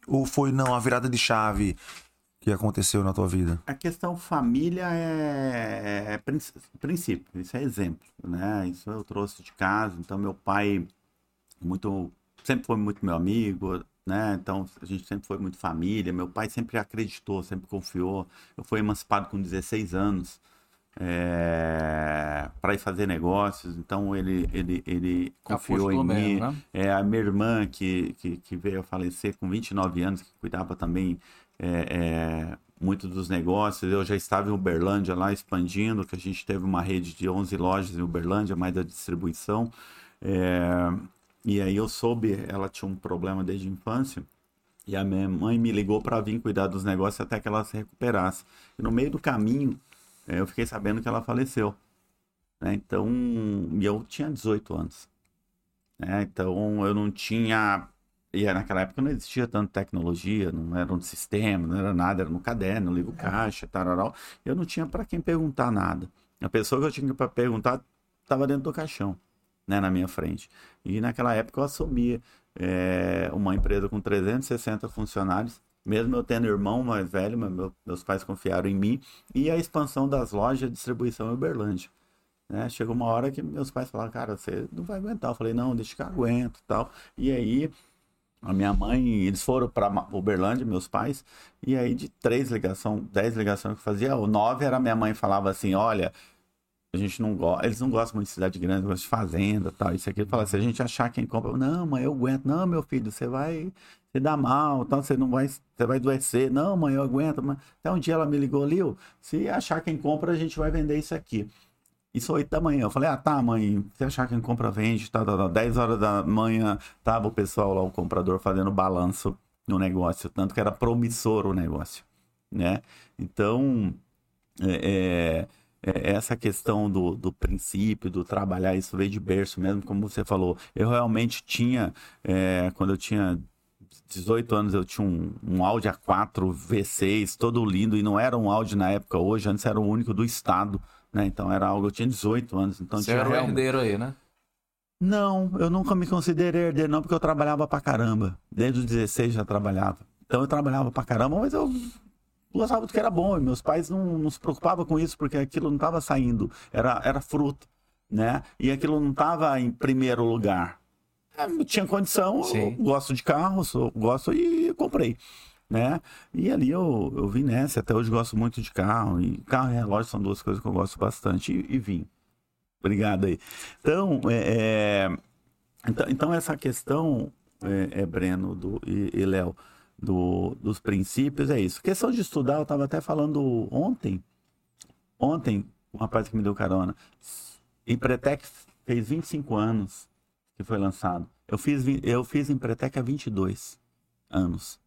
ou foi não a virada de chave que aconteceu na tua vida? A questão família é, é princípio, isso é exemplo, né? Isso eu trouxe de casa, então meu pai muito sempre foi muito meu amigo, né? Então a gente sempre foi muito família. Meu pai sempre acreditou, sempre confiou. Eu fui emancipado com 16 anos é, para ir fazer negócios. Então ele, ele, ele confiou em mim. Né? É, a minha irmã, que, que, que, veio a falecer com 29 anos, que cuidava também é, é, muito dos negócios. Eu já estava em Uberlândia lá expandindo, que a gente teve uma rede de 11 lojas em Uberlândia, mais da distribuição. É, e aí eu soube, ela tinha um problema desde a infância. E a minha mãe me ligou para vir cuidar dos negócios até que ela se recuperasse. E no meio do caminho, eu fiquei sabendo que ela faleceu. Né? Então, eu tinha 18 anos. Né? Então, eu não tinha. E naquela época não existia tanto tecnologia, não era um sistema, não era nada, era no caderno, ligo caixa, tararau. Eu não tinha para quem perguntar nada. A pessoa que eu tinha para perguntar estava dentro do caixão, né, na minha frente. E naquela época eu assumia é, uma empresa com 360 funcionários mesmo eu tendo irmão mais velho, meu, meus pais confiaram em mim, e a expansão das lojas de distribuição em Uberlândia. Né? Chegou uma hora que meus pais falaram, cara, você não vai aguentar. Eu falei, não, deixa que eu aguento tal. E aí, a minha mãe, eles foram para Uberlândia, meus pais, e aí de três ligações, dez ligações que eu fazia, o nove era minha mãe falava assim, olha, a gente não gosta, eles não gostam muito de cidade grande, gostam de fazenda tal, isso aqui. Fala, se a gente achar quem compra, não, mãe, eu aguento, não, meu filho, você vai se dar mal, tal, você não vai, você vai adoecer, não, mãe, eu aguento. Mas... Até um dia ela me ligou, Lil, se achar quem compra, a gente vai vender isso aqui. Isso 8 da manhã. Eu falei, ah, tá, mãe, se achar quem compra, vende, tá, tá, tá. 10 horas da manhã, tava o pessoal lá, o comprador, fazendo balanço no negócio. Tanto que era promissor o negócio, né? Então, é, é essa questão do, do princípio, do trabalhar, isso veio de berço mesmo, como você falou. Eu realmente tinha, é, quando eu tinha 18 anos eu tinha um, um Audi A4 V6, todo lindo, e não era um Audi na época hoje, antes era o único do estado, né? Então era algo, eu tinha 18 anos. Então Você tinha era o real- herdeiro aí, né? Não, eu nunca me considerei herdeiro, não, porque eu trabalhava pra caramba. Desde os 16 já trabalhava. Então eu trabalhava pra caramba, mas eu gostava do que era bom. E meus pais não, não se preocupavam com isso, porque aquilo não estava saindo, era, era fruto, né? E aquilo não estava em primeiro lugar. É, Eu tinha condição, gosto de carro, sou, gosto e comprei. Né? E ali eu, eu vim nessa, até hoje gosto muito de carro. E carro e relógio são duas coisas que eu gosto bastante. E, e vim. Obrigado aí. Então, é, é, então, então essa questão, é, é, Breno do, e, e Léo, do, dos princípios é isso. Questão de estudar, eu estava até falando ontem, ontem, um rapaz que me deu carona, Empretec fez 25 anos que foi lançado. Eu fiz, eu fiz Empretec há 22 anos.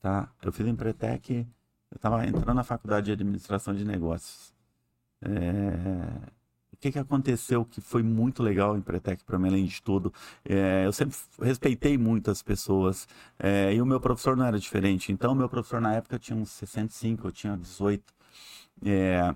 Tá? Eu fiz Empretec, eu estava entrando na faculdade de administração de negócios. É, que, que aconteceu que foi muito legal em Empretec para mim, além de tudo? É, eu sempre respeitei muito as pessoas é, e o meu professor não era diferente. Então, meu professor na época tinha uns 65, eu tinha 18. É,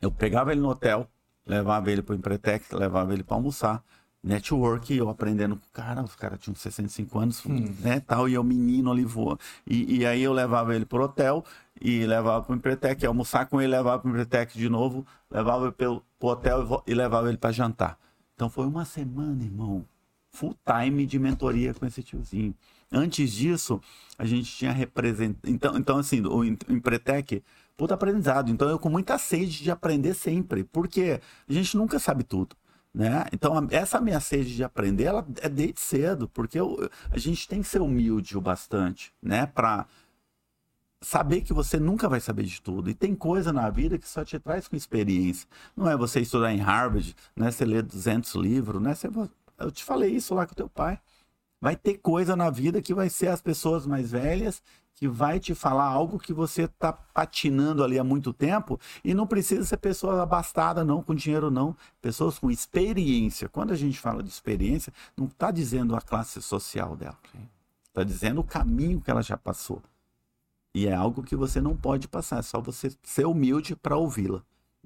eu pegava ele no hotel, levava ele para o Empretec, levava ele para almoçar. Network, eu aprendendo com o cara, os caras tinham 65 anos, né, tal, e eu menino ali voa. E, e aí eu levava ele pro hotel e levava pro Empretec, almoçar com ele, levava pro Empretec de novo, levava ele pelo, pro hotel e e levava ele para jantar. Então foi uma semana, irmão, full time de mentoria com esse tiozinho. Antes disso, a gente tinha representado. Então, então, assim, o Em- Empretec, puta aprendizado. Então, eu com muita sede de aprender sempre, porque a gente nunca sabe tudo. Né? Então, essa minha sede de aprender, ela é desde cedo, porque eu- a gente tem que ser humilde o bastante, né? Para saber que você nunca vai saber de tudo. E tem coisa na vida que só te traz com experiência. Não é você estudar em Harvard, não é você ler 200 livros, não é você... Eu te falei isso lá com teu pai. Vai ter coisa na vida que vai ser as pessoas mais velhas que vai te falar algo que você tá patinando ali há muito tempo e não precisa ser pessoa abastada não, com dinheiro não, pessoas com experiência. Quando a gente fala de experiência, não está dizendo a classe social dela. Está dizendo o caminho que ela já passou. E é algo que você não pode passar, é só você ser humilde para ouvi-la.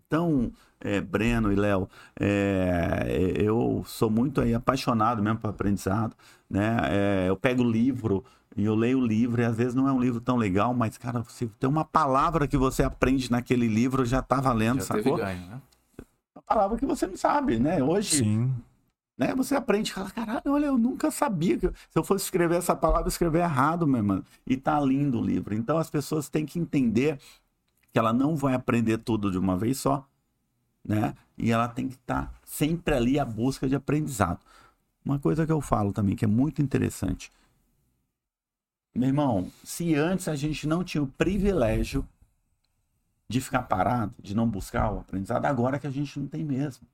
Então, é, Breno e Léo, é, eu sou muito aí apaixonado mesmo por aprendizado, né? É, eu pego livro e eu leio o livro e às vezes não é um livro tão legal, mas cara, se tem uma palavra que você aprende naquele livro já tá valendo, Já sacou? teve ganho, né? Uma palavra que você não sabe, né? Hoje, Sim. né? Você aprende e fala, caralho, olha, eu nunca sabia que se eu fosse escrever essa palavra, eu escrever errado, meu mano. E tá lindo o livro. Então as pessoas têm que entender que ela não vai aprender tudo de uma vez só, né? E ela tem que estar sempre ali à busca de aprendizado. Uma coisa que eu falo também que é muito interessante. Meu irmão, se antes a gente não tinha o privilégio de ficar parado, de não buscar o aprendizado, agora que a gente não tem mesmo.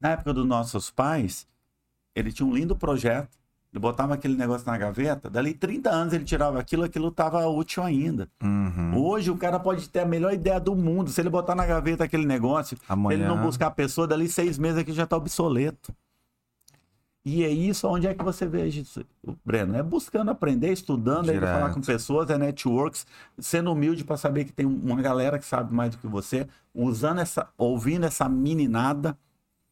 Na época dos nossos pais, ele tinha um lindo projeto, ele botava aquele negócio na gaveta, dali 30 anos ele tirava aquilo, aquilo estava útil ainda. Uhum. Hoje o cara pode ter a melhor ideia do mundo, se ele botar na gaveta aquele negócio, se ele Amanhã. não buscar a pessoa, dali seis meses aqui já está obsoleto. E é isso, onde é que você vê isso, Breno? É buscando aprender, estudando, Direto. falar com pessoas, é networks, sendo humilde para saber que tem uma galera que sabe mais do que você, usando essa, ouvindo essa meninada,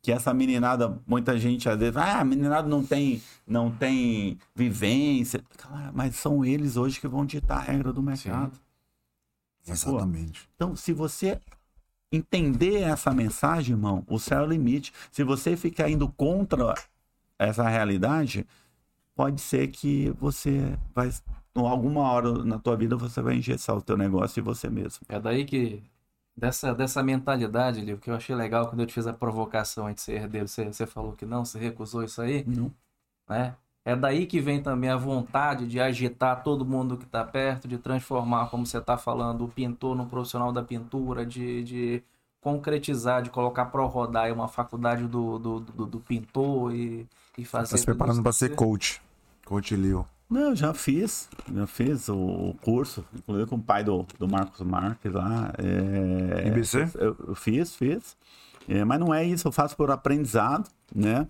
que essa meninada, muita gente às vezes, ah, a meninada não tem, não tem vivência. Cara, mas são eles hoje que vão ditar a regra do mercado. Sacou? Exatamente. Então, se você entender essa mensagem, irmão, o céu é o limite. Se você ficar indo contra essa realidade, pode ser que você vai, em alguma hora na tua vida, você vai engessar o teu negócio e você mesmo. É daí que, dessa, dessa mentalidade, Lio, que eu achei legal quando eu te fiz a provocação de ser herdeiro, você, você falou que não, você recusou isso aí, Não. né? É daí que vem também a vontade de agitar todo mundo que está perto, de transformar, como você está falando, o pintor no profissional da pintura, de, de concretizar, de colocar para rodar aí uma faculdade do, do, do, do pintor e, e fazer. Tá se preparando para ser coach. Coach Leo. Não, eu já fiz, já fiz o curso, inclusive com o pai do, do Marcos Marques lá. É, IBC? Eu, eu fiz, fiz. É, mas não é isso, eu faço por aprendizado, né?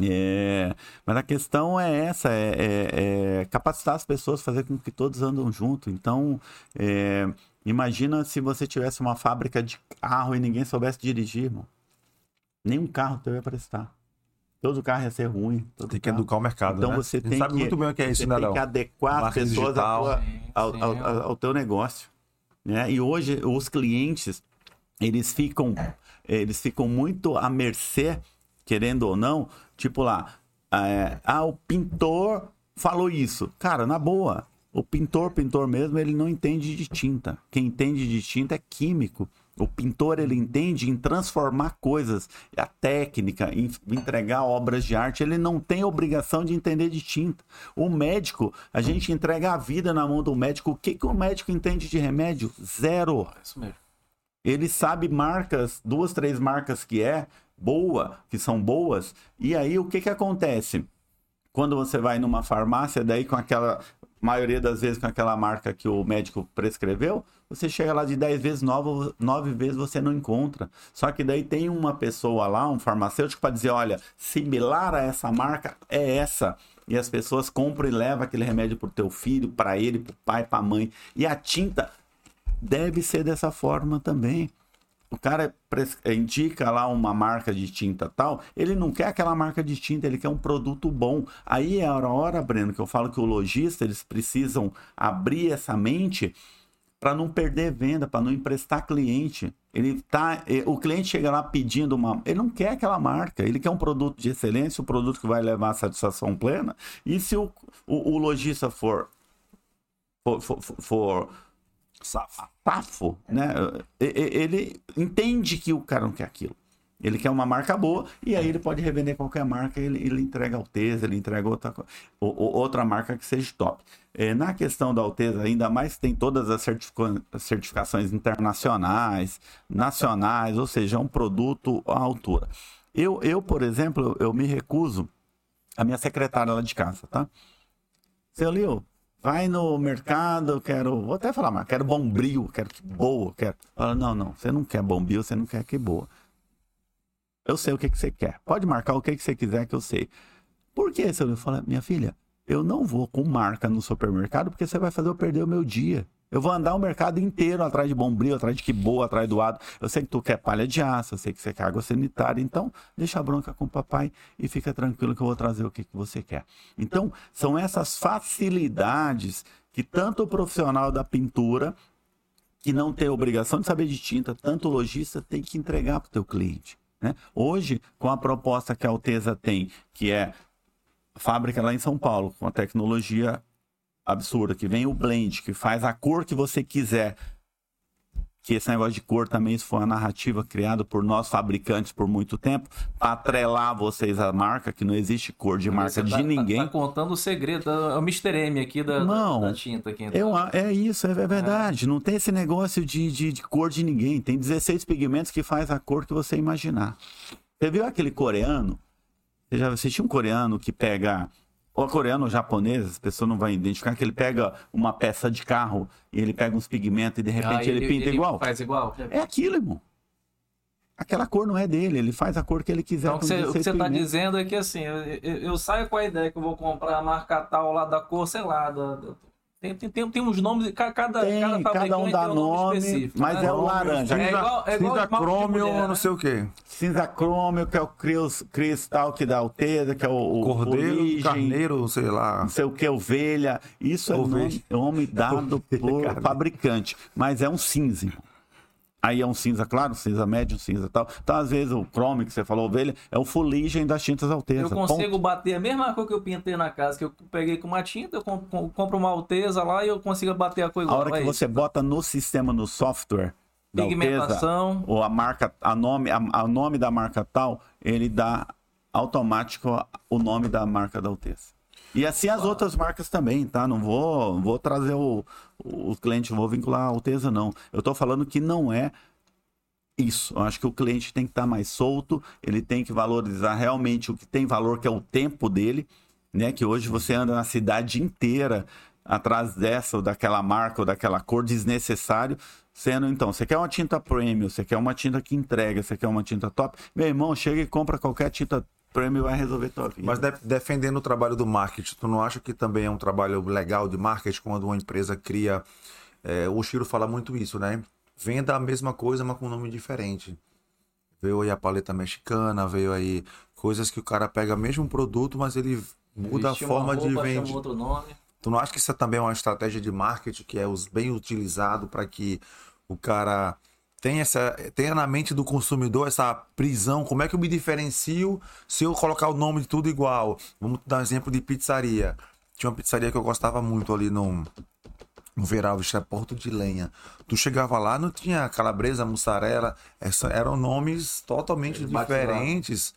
É, mas a questão é essa, é, é, é, capacitar as pessoas, fazer com que todos andam junto. Então, é, imagina se você tivesse uma fábrica de carro e ninguém soubesse dirigir, irmão. Nenhum carro teu ia prestar. Todo carro ia ser ruim. Tem que educar o mercado, Então né? você tem sabe que, muito bem o que é isso, você né, tem que adequar as pessoas tua- Sim, ao, sim, ao- é. ao- ao teu negócio. Né? E hoje os clientes eles ficam eles ficam muito à mercê, querendo ou não, tipo lá, é, ah, o pintor falou isso. Cara, na boa, o pintor, pintor mesmo, ele não entende de tinta. Quem entende de tinta é químico. O pintor, ele entende em transformar coisas, a técnica, em entregar obras de arte. Ele não tem obrigação de entender de tinta. O médico, a gente entrega a vida na mão do médico. O que, que o médico entende de remédio? Zero. Isso mesmo. Ele sabe marcas, duas, três marcas que é boa, que são boas. E aí o que que acontece? Quando você vai numa farmácia, daí com aquela maioria das vezes com aquela marca que o médico prescreveu, você chega lá de 10 vezes, 9, nove vezes você não encontra. Só que daí tem uma pessoa lá, um farmacêutico, para dizer, olha, similar a essa marca é essa. E as pessoas compram e levam aquele remédio pro teu filho, para ele, pro pai, pra mãe. E a tinta deve ser dessa forma também. O cara pres- indica lá uma marca de tinta tal, ele não quer aquela marca de tinta, ele quer um produto bom. Aí é a hora, Breno, que eu falo que o lojista, eles precisam abrir essa mente para não perder venda, para não emprestar cliente. Ele tá, eh, o cliente chega lá pedindo uma, ele não quer aquela marca, ele quer um produto de excelência, um produto que vai levar a satisfação plena. E se o, o, o lojista for, for, for- for safo, né? Ele entende que o cara não quer aquilo. Ele quer uma marca boa e aí ele pode revender qualquer marca, ele, ele entrega Alteza, ele entrega outra, outra marca que seja top. É, na questão da Alteza, ainda mais tem todas as certifica- certificações internacionais, nacionais, ou seja, é um produto à altura. Eu, eu por exemplo, eu, me recuso, a minha secretária lá de casa, tá? Seu vai no mercado, eu quero. Vou até falar, mas quero bombril, quero que boa, quero. Fala, não, não, você não quer bombril, você não quer que boa. Eu sei o que, que você quer. Pode marcar o que, que você quiser que eu sei. Por que, seu Lio? Fala, minha filha, eu não vou com marca no supermercado porque você vai fazer eu perder o meu dia. Eu vou andar o mercado inteiro atrás de bombril, atrás de que boa, atrás do ado. Eu sei que tu quer palha de aço, eu sei que você quer água sanitária. Então, deixa a bronca com o papai e fica tranquilo que eu vou trazer o que, que você quer. Então, são essas facilidades que tanto o profissional da pintura, que não tem obrigação de saber de tinta, tanto o lojista tem que entregar para o teu cliente. Né? Hoje, com a proposta que a Alteza tem, que é fábrica lá em São Paulo, com a tecnologia absurda, que vem o blend, que faz a cor que você quiser. Que esse negócio de cor também isso foi uma narrativa criada por nós fabricantes por muito tempo, para atrelar vocês à marca, que não existe cor de marca Você de tá- tá- ninguém. Tá, contando o segredo, é o Mr. M aqui da, Não, da tinta aqui. então. Eu, é isso, é verdade. Não tem esse negócio de, de, de cor de ninguém. Tem 16 pigmentos que faz a cor que você imaginar. Você viu aquele coreano? Você já assistiu um coreano que pega. Ou coreano ou japonês, as pessoas não vão identificar, que ele pega uma peça de carro e ele pega uns pigmentos e de repente Ah, ele, pinta igual. Faz igual? É aquilo, irmão. Aquela cor não é dele, ele faz a cor que ele quiser. Então, o que você, o que 16 você tá pigmentos. dizendo é que assim, eu, eu- eu saio com a ideia que eu vou comprar a marca tal lá da cor, sei lá, da- da- tem, tem, tem, tem uns nomes, ca- cada, Tem, cada fabricante cada um dá tem um nome, nome, específico. mas né? é o laranja. É igual, é igual Cinza crômio, mulher, não sei o quê. Cinza crômio, que é o Cris- cristal que dá Alteza, que é o, o Cordeiro, Fuligem. carneiro, sei lá. não sei o que, ovelha. Isso é Ovelha. nome, nome dado por fabricante. Mas é um cinza. Aí é um cinza claro, cinza médio, um cinza tal. Então, às vezes, o chrome que você falou, ovelha, é o fuligem das tintas alteza. Eu consigo bater a mesma cor que eu pintei na casa, que eu peguei com uma tinta, eu com- com- compro uma alteza lá e eu consigo bater a cor A igual. hora que é você bota no sistema, no software da alteza, Pigmentação. ou a marca, a nome, a, a nome da marca tal, ele dá automático o nome da marca da alteza. E assim as outras marcas também, tá? Não vou, vou trazer o, o cliente, vou vincular a Alteza, não. Eu tô falando que não é isso. Eu acho que o cliente tem que estar mais solto, ele tem que valorizar realmente o que tem valor, que é o tempo dele, né? Que hoje você anda na cidade inteira atrás dessa ou daquela marca ou daquela cor desnecessário, sendo então, você quer uma tinta premium, você quer uma tinta que entrega, você quer uma tinta top, meu irmão, chega e compra qualquer tinta premium vai resolver tua vida. Mas de defendendo o trabalho do marketing, tu não acha que também é um trabalho legal de marketing quando uma empresa cria. É, o Chiro fala muito isso, né? Venda a mesma coisa, mas com nome diferente. Veio aí a paleta mexicana, veio aí coisas que o cara pega o mesmo produto, mas ele muda Vestiu a forma roupa, de vender. outro nome. Tu não acha que isso é também uma estratégia de marketing que é bem utilizado para que o cara tenha, essa, tenha na mente do consumidor essa prisão? Como é que eu me diferencio se eu colocar o nome de tudo igual? Vamos dar um exemplo de pizzaria. Tinha uma pizzaria que eu gostava muito ali no, no Veral, isso é Porto de Lenha. Tu chegava lá, não tinha calabresa, mussarela, essa, eram nomes totalmente diferentes.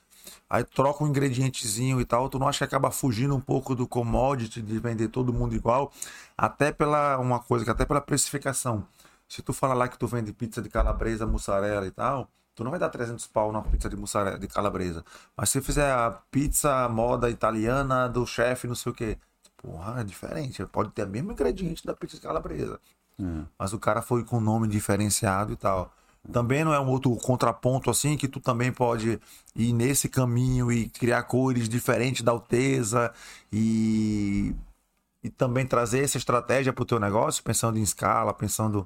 Aí troca um ingredientezinho e tal, tu não acha que acaba fugindo um pouco do commodity de vender todo mundo igual, até pela uma coisa que até pela precificação. Se tu falar lá que tu vende pizza de calabresa, mussarela e tal, tu não vai dar 300 pau na pizza de mussarela, de calabresa. Mas se fizer a pizza moda italiana do chefe, não sei o quê, porra, é diferente. Pode ter o mesmo ingrediente da pizza de calabresa. Mas o cara foi com nome diferenciado e tal. Também não é um outro contraponto assim que tu também pode ir nesse caminho e criar cores diferentes da Alteza e, e também trazer essa estratégia para o teu negócio, pensando em escala, pensando.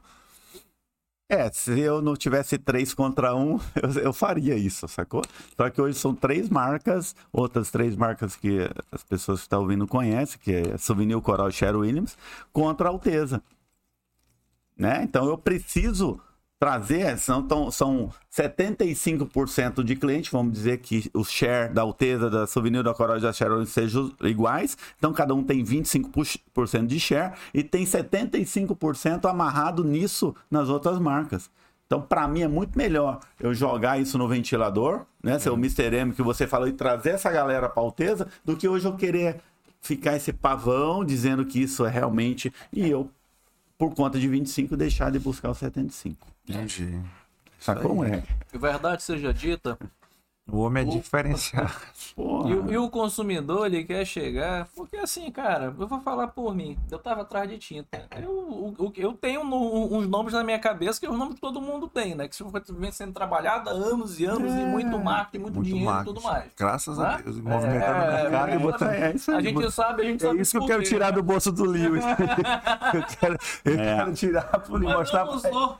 É, se eu não tivesse três contra um, eu, eu faria isso, sacou? Só que hoje são três marcas, outras três marcas que as pessoas que estão ouvindo conhecem, que é Souvenir Coral Sherry Williams, contra a Alteza. Né? Então eu preciso trazer, são, tão- são 75% de clientes, vamos dizer que o share da Alteza, da Souvenir, da Coral da Williams sejam iguais, então cada um tem 25% de share e tem 75% amarrado nisso nas outras marcas. Então, para mim, é muito melhor eu jogar isso no ventilador, né? Ser o Mr. M que você falou, e trazer essa galera pra Alteza, do que hoje eu querer ficar esse pavão dizendo que isso é realmente. E eu, por conta de 25, deixar de buscar o 75. Entendi. Sacou? É. E verdade seja dita, O homem é O- diferenciado. E, o- e o consumidor, ele quer chegar. Porque assim, cara, eu vou falar por mim. Eu tava atrás de tinta. Eu, o- o- eu tenho no- uns nomes na minha cabeça que é os nomes que todo mundo tem, né? Que isso vem sendo trabalhado há anos e anos e muito marketing, muito, Muito dinheiro marketing. e tudo mais. Graças a Né? Deus. Movimentando É, o mercado é, e botando. É isso aí. A gente sabe, a gente É sabe isso que eu por quero tirar do bolso do Lewis. eu quero, eu É. quero tirar pra ele Mas mostrar eu não pra ele. sou.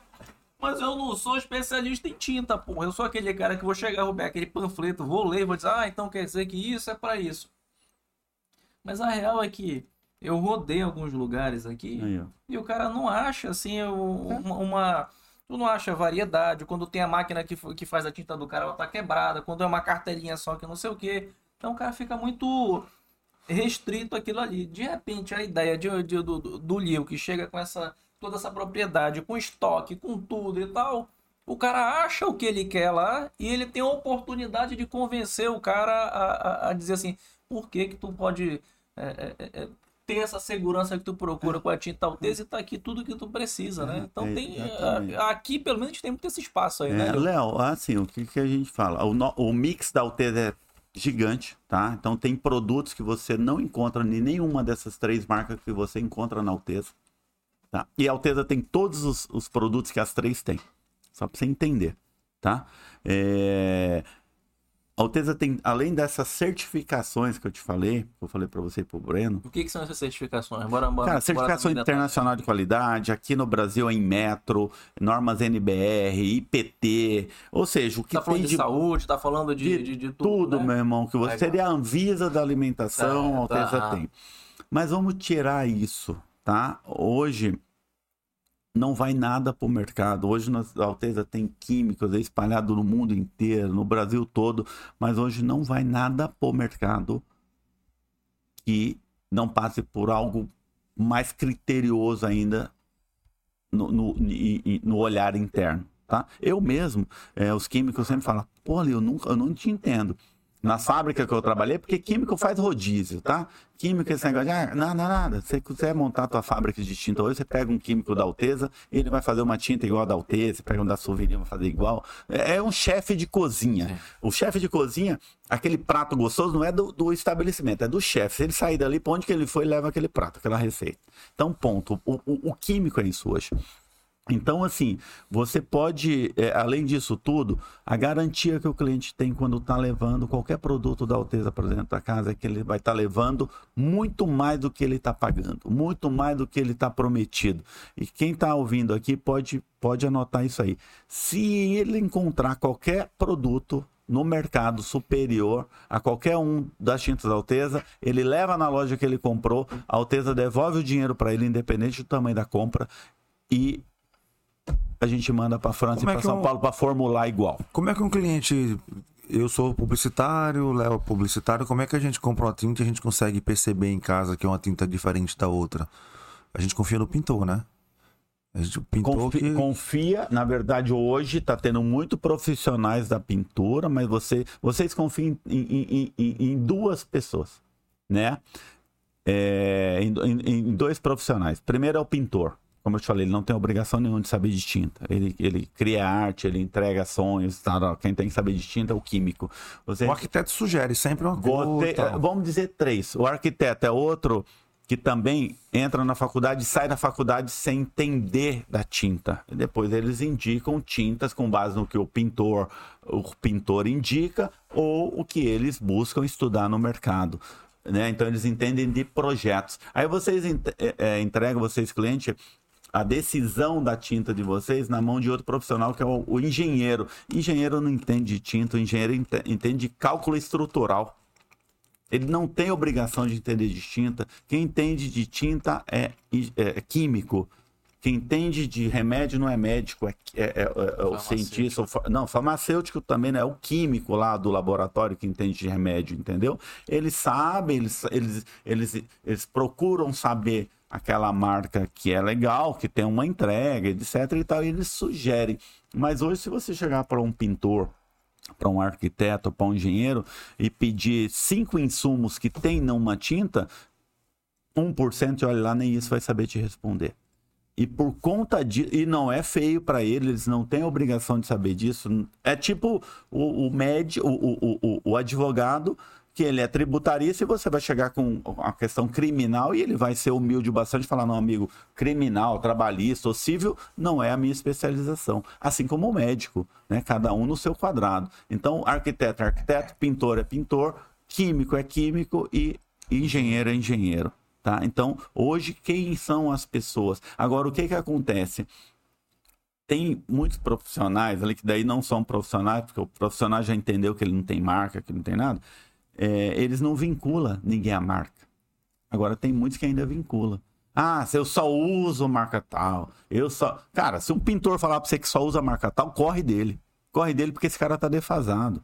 Mas eu não sou especialista em tinta, porra. Eu sou aquele cara que vou chegar, vou pegar aquele panfleto, vou ler, vou dizer, ah, então quer dizer que isso é pra isso. Mas a real é que eu rodei alguns lugares aqui Aí, e o cara não acha, assim, uma... uma- Tu não acha variedade, quando tem a máquina que, que faz a tinta do cara, ela tá quebrada, quando é uma carteirinha só que não sei o quê. Então o cara fica muito restrito aquilo ali. De repente, a ideia de, de- do, do, do Liu, que chega com essa toda essa propriedade, com estoque, com tudo e tal, o cara acha o que ele quer lá e ele tem a oportunidade de convencer o cara a, a, a dizer assim, por que que tu pode é, é, é, ter essa segurança que tu procura com a tinta Alteza e tá aqui tudo que tu precisa, né? Então É, tem exatamente. a- aqui pelo menos tem muito esse espaço aí, É, né? Léo, assim, o que, que a gente fala? O, no- o mix da Alteza é gigante, tá? Então tem produtos que você não encontra em nenhuma dessas três marcas que você encontra na Alteza. Tá? E a Alteza tem todos os, os produtos que as três têm. Só para você entender, tá? É... A Alteza tem, além dessas certificações que eu te falei, que eu falei para você e pro Breno, O que, que são essas certificações? Bora, bora, Cara, bora certificação comentar. internacional de qualidade, aqui no Brasil é em Metro, normas NBR, IPT, ou seja, o que Tá falando tem de, de, saúde, tá falando de, de de, de tudo, tudo, né? meu irmão, que você Legal. seria a Anvisa da alimentação, a Tá, Alteza tá. tem. Mas vamos tirar isso, tá? Hoje não vai nada pro mercado. Hoje a Alteza tem químicos espalhado no mundo inteiro, no Brasil todo, mas hoje não vai nada pro mercado que não passe por algo mais criterioso ainda no, no, no olhar interno, tá? Eu mesmo, é, os químicos sempre falam, pô, eu, nunca, eu não te entendo. Nas fábricas que eu trabalhei, porque químico faz rodízio, tá? Químico, esse negócio de, ah, nada, nada. Se você quiser montar a tua fábrica de tinta hoje, você pega um químico da Alteza, ele vai fazer uma tinta igual a da Alteza, pega um da Souvenir, vai fazer igual. É, é um chefe de cozinha. O chefe de cozinha, aquele prato gostoso não é do, do estabelecimento, é do chefe. Se ele sair dali, pra onde que ele foi, leva aquele prato, aquela receita. Então, ponto. O, o, o químico é isso hoje. Então, assim, você pode, é, além disso tudo, a garantia que o cliente tem quando está levando qualquer produto da Alteza para dentro da casa é que ele vai estar tá levando muito mais do que ele está pagando, muito mais do que ele está prometido. E quem está ouvindo aqui pode, pode anotar isso aí. Se ele encontrar qualquer produto no mercado superior a qualquer um das tintas da Alteza, ele leva na loja que ele comprou, a Alteza devolve o dinheiro para ele, independente do tamanho da compra, e a gente manda para França Como e é para São um... Paulo para formular igual. Como é que um cliente eu sou publicitário, Léo é publicitário, como é que a gente compra uma tinta e a gente consegue perceber em casa que é uma tinta diferente da outra? A gente confia no pintor, né? A gente, pintor confia, que... confia, na verdade, hoje está tendo muito profissionais da pintura, mas você, vocês confiam em, em, em, em duas pessoas, né? É, em, dois profissionais. Primeiro é o pintor como eu te falei, ele não tem obrigação nenhuma de saber de tinta. Ele, ele cria arte, ele entrega sonhos, tá? quem tem que saber de tinta é o químico. Você... O arquiteto sugere sempre uma coisa. Vamos dizer três. O arquiteto é outro que também entra na faculdade e sai da faculdade sem entender da tinta. E depois eles indicam tintas com base no que o pintor, o pintor indica ou o que eles buscam estudar no mercado. Né? Então eles entendem de projetos. Aí vocês é, entregam, vocês cliente, a decisão da tinta de vocês na mão de outro profissional, que é o, o engenheiro. Engenheiro não entende de tinta, o engenheiro ent entende de cálculo estrutural. Ele não tem obrigação de entender de tinta. Quem entende de tinta é, é, é químico. Quem entende de remédio não é médico, é, é, é, é o cientista. O, não, farmacêutico também não é o químico lá do laboratório que entende de remédio, entendeu? Eles sabem, eles, eles, eles, eles procuram saber aquela marca que é legal, que tem uma entrega, etc. e tal, e eles sugerem. Mas hoje, se você chegar para um pintor, para um arquiteto, para um engenheiro e pedir cinco insumos que tem numa tinta, 1%, olha lá, nem isso vai saber te responder. E por conta disso, e não é feio para eles, eles não têm obrigação de saber disso. É tipo o, o médico, o, o, o, o advogado que ele é tributarista e você vai chegar com a questão criminal e ele vai ser humilde bastante e falar, não, amigo, criminal, trabalhista ou civil não é a minha especialização. Assim como o médico, né? Cada um no seu quadrado. Então, arquiteto é arquiteto, pintor é pintor, químico é químico e engenheiro é engenheiro. Tá? Então, hoje, quem são as pessoas? Agora, o que, que acontece? tem muitos profissionais ali que daí não são profissionais, porque o profissional já entendeu que ele não tem marca, que não tem nada é, eles não vinculam ninguém à marca. Agora tem muitos que ainda vinculam. Ah, se eu só uso marca tal, eu só. Cara, se um pintor falar pra você que só usa marca tal, corre dele. Corre dele porque esse cara tá defasado.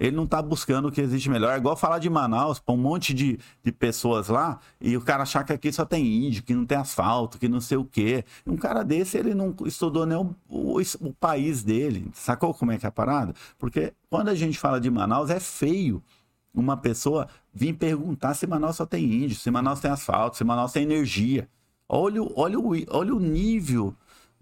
Ele não tá buscando o que existe melhor. É igual falar de Manaus pra um monte de, de pessoas lá e o cara achar que aqui só tem índio, que não tem asfalto, que não sei o quê. Um cara desse, ele não estudou nem o, o, o país dele. Sacou como é que é a parada? Porque quando a gente fala de Manaus, é feio uma pessoa vir perguntar se Manaus só tem índio, se Manaus tem asfalto, se Manaus tem energia. Olha, olha, o, olha o nível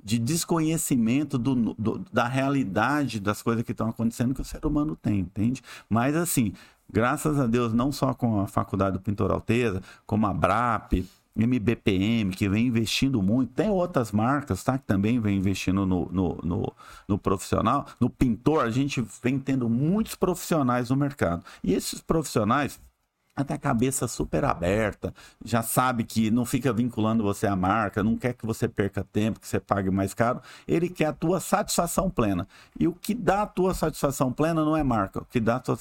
de desconhecimento do, do, da realidade das coisas que estão acontecendo que o ser humano tem, entende? Mas assim, graças a Deus, não só com a Faculdade do Pintor Alteza, como a BRAP, MBPM, que vem investindo muito, tem outras marcas, tá? Que também vem investindo no, no, no, no, profissional. No pintor, a gente vem tendo muitos profissionais no mercado. E esses profissionais até a cabeça super aberta, já sabe que não fica vinculando você à marca, não quer que você perca tempo, que você pague mais caro, ele quer a tua satisfação plena. E o que dá a tua satisfação plena não é marca, o que dá a tua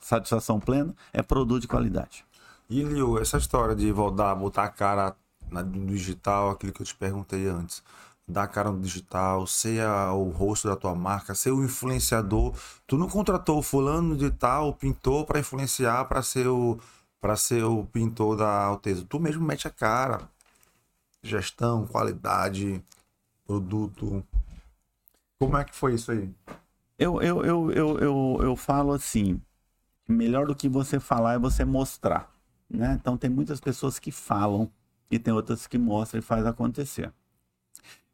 satisfação plena é produto de qualidade. E, Liu, essa história de voltar, botar a cara no digital, aquilo que eu te perguntei antes, dar a cara no digital, ser a, o rosto da tua marca, ser o influenciador. Tu não contratou fulano de tal, pintor, para influenciar, para ser o para ser o pintor da Alteza. Tu mesmo mete a cara. Gestão, qualidade, produto. Como é que foi isso aí? Eu, eu, eu, eu, eu, eu falo assim, melhor do que você falar é você mostrar, né? Então tem muitas pessoas que falam e tem outras que mostram e faz acontecer.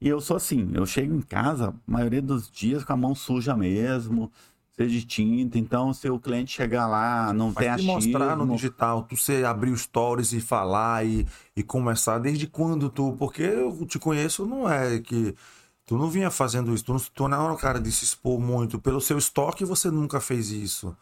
E eu sou assim, eu chego em casa, a maioria dos dias com a mão suja mesmo, seja de tinta. Então, se o cliente chegar lá, não Mas tem te achismo... mostrar no digital, tu você abrir os stories e falar e, e começar, desde quando tu. Porque eu te conheço, não é que. Tu não vinha fazendo isso, tu não, tu não era o cara de se expor muito. Pelo seu estoque, você nunca fez isso.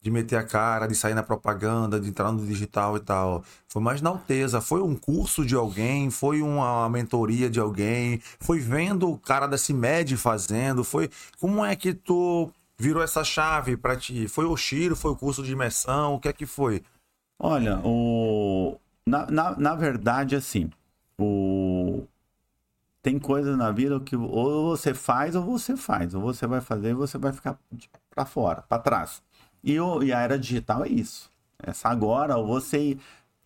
De meter a cara, de sair na propaganda, de entrar no digital e tal. Foi mais na alteza. Foi um curso de alguém, foi uma mentoria de alguém, foi vendo o cara da CIMED fazendo, foi. Como é que tu virou essa chave pra ti? Foi o Shiro, foi o curso de imersão, o que é que foi? Olha, o... na, na, na verdade, assim, o... tem coisas na vida que ou você faz ou você faz. Ou você vai fazer e você vai ficar para fora, para trás. E, o... e a era digital é isso. Essa agora, ou você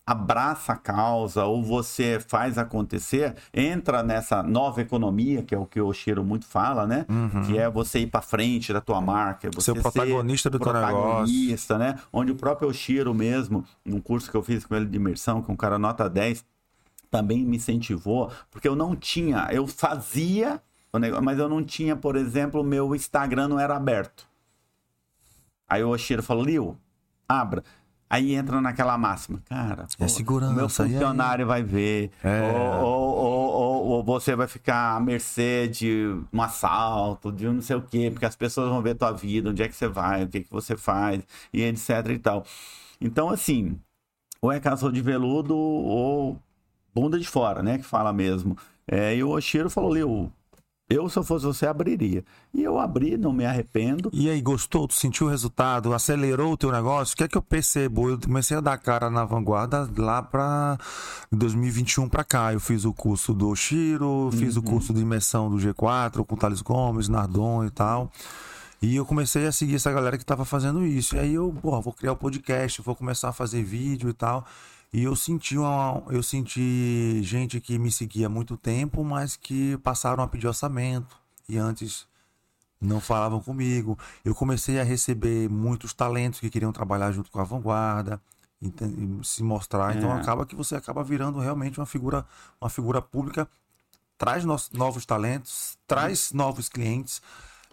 abraça a causa ou você faz acontecer, entra nessa nova economia, que é o que o Shiro muito fala, né? Que é você ir para frente da tua marca, você Ser o protagonista do teu negócio. protagonista, né? Onde o próprio Oshiro mesmo, num curso que eu fiz com ele de imersão, com um cara nota 10, também me incentivou, porque eu não tinha, eu fazia, mas eu não tinha, por exemplo, o meu Instagram não era aberto. Aí o Oshiro falou, Liu, abra. Aí entra naquela máxima, cara, É segurança, o meu funcionário vai ver, É. ou, ou- ou- ou- você vai ficar à mercê de um assalto, de um não sei o quê, porque as pessoas vão ver tua vida, onde é que você vai, o que, que você faz, e etc e tal. Então, assim, ou é calção de veludo ou bunda de fora, né? Que fala mesmo. É, e o Oshiro falou, Liu, eu se eu fosse você abriria. E eu abri, não me arrependo. E aí, gostou? Tu sentiu o resultado? Acelerou o teu negócio? O que é que eu percebo? Eu comecei a dar cara na vanguarda lá pra 2021 pra cá. Eu fiz o curso do Shiro, fiz o curso de imersão do G4 com o Thales Gomes, Nardon e tal. E eu comecei a seguir essa galera que tava fazendo isso. E aí eu, porra, vou criar o um podcast, vou começar a fazer vídeo e tal. E eu senti uma, eu senti gente que me seguia há muito tempo, mas que passaram a pedir orçamento. E antes não falavam comigo. Eu comecei a receber muitos talentos que queriam trabalhar junto com a vanguarda, se mostrar. Então É. acaba que você acaba virando realmente uma figura, uma figura pública, traz nos- novos talentos, traz novos clientes.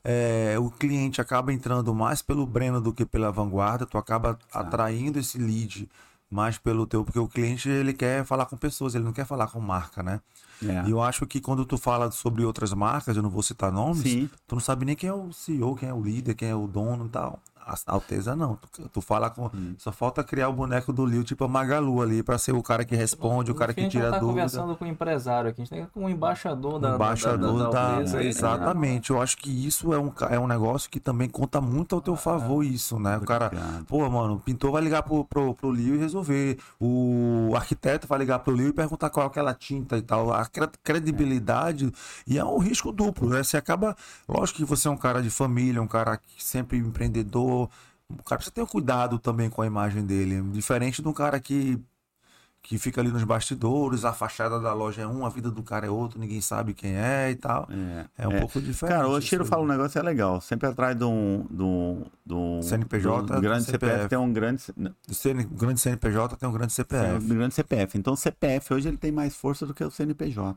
É, o cliente acaba entrando mais pelo Breno do que pela vanguarda, tu acaba atraindo esse lead mais pelo teu, porque o cliente ele quer falar com pessoas, ele não quer falar com marca, né? É. E eu acho que quando tu fala sobre outras marcas, eu não vou citar nomes, Sim. tu não sabe nem quem é o CEO, quem é o líder, quem é o dono e tal. A Alteza não. Tu, tu fala com. Hum. Só falta criar o boneco do Liu, tipo a Magalu ali, pra ser o cara que responde, o cara que a gente não tira tá dúvida. conversando com o empresário aqui, a gente tem com o embaixador da, O embaixador da, da, da, aí, né? Exatamente. Eu acho que isso é um, é um negócio que também conta muito ao teu favor, isso, né? O cara, pô, mano, o pintor vai ligar pro, pro, pro Liu e resolver. O arquiteto vai ligar pro Liu e perguntar qual é aquela tinta e tal. A cre- credibilidade. E é um risco duplo, né? Você acaba. Lógico que você é um cara de família, um cara que sempre empreendedor. O cara precisa ter cuidado também com a imagem dele. Diferente de um cara que que fica ali nos bastidores, a fachada da loja é um, a vida do cara é outro, ninguém sabe quem é e tal. É, um é. pouco diferente. Cara, o aí. fala um negócio é legal. Sempre atrás de um. De um, de um CNPJ, um grande CPF. CPF. tem um grande. CN grande CNPJ tem um grande CPF. Um grande CPF. Então o CPF hoje ele tem mais força do que o CNPJ.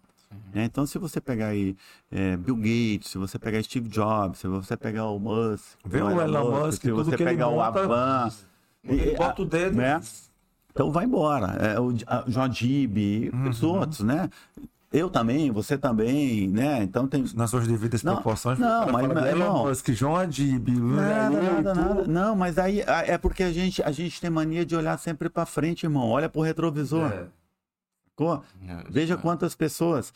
Né? Então, se você pegar aí é, Bill Gates, se você pegar Steve Jobs, se você pegar o Musk, Vê o Elon Musk, se você pegar o Avan, Ele bota o dedo. né? Então vai embora. É, o Jodib, e os Uhum. outros, né? Eu também, você também, né? Então tem. Nas suas devidas Não, proporções. não, mas- do Elon Musk, João Adib, Nada, Lula, nada, nada. Não, mas aí é porque a gente, a gente tem mania de olhar sempre pra frente, irmão. Olha pro retrovisor. É. Veja quantas pessoas.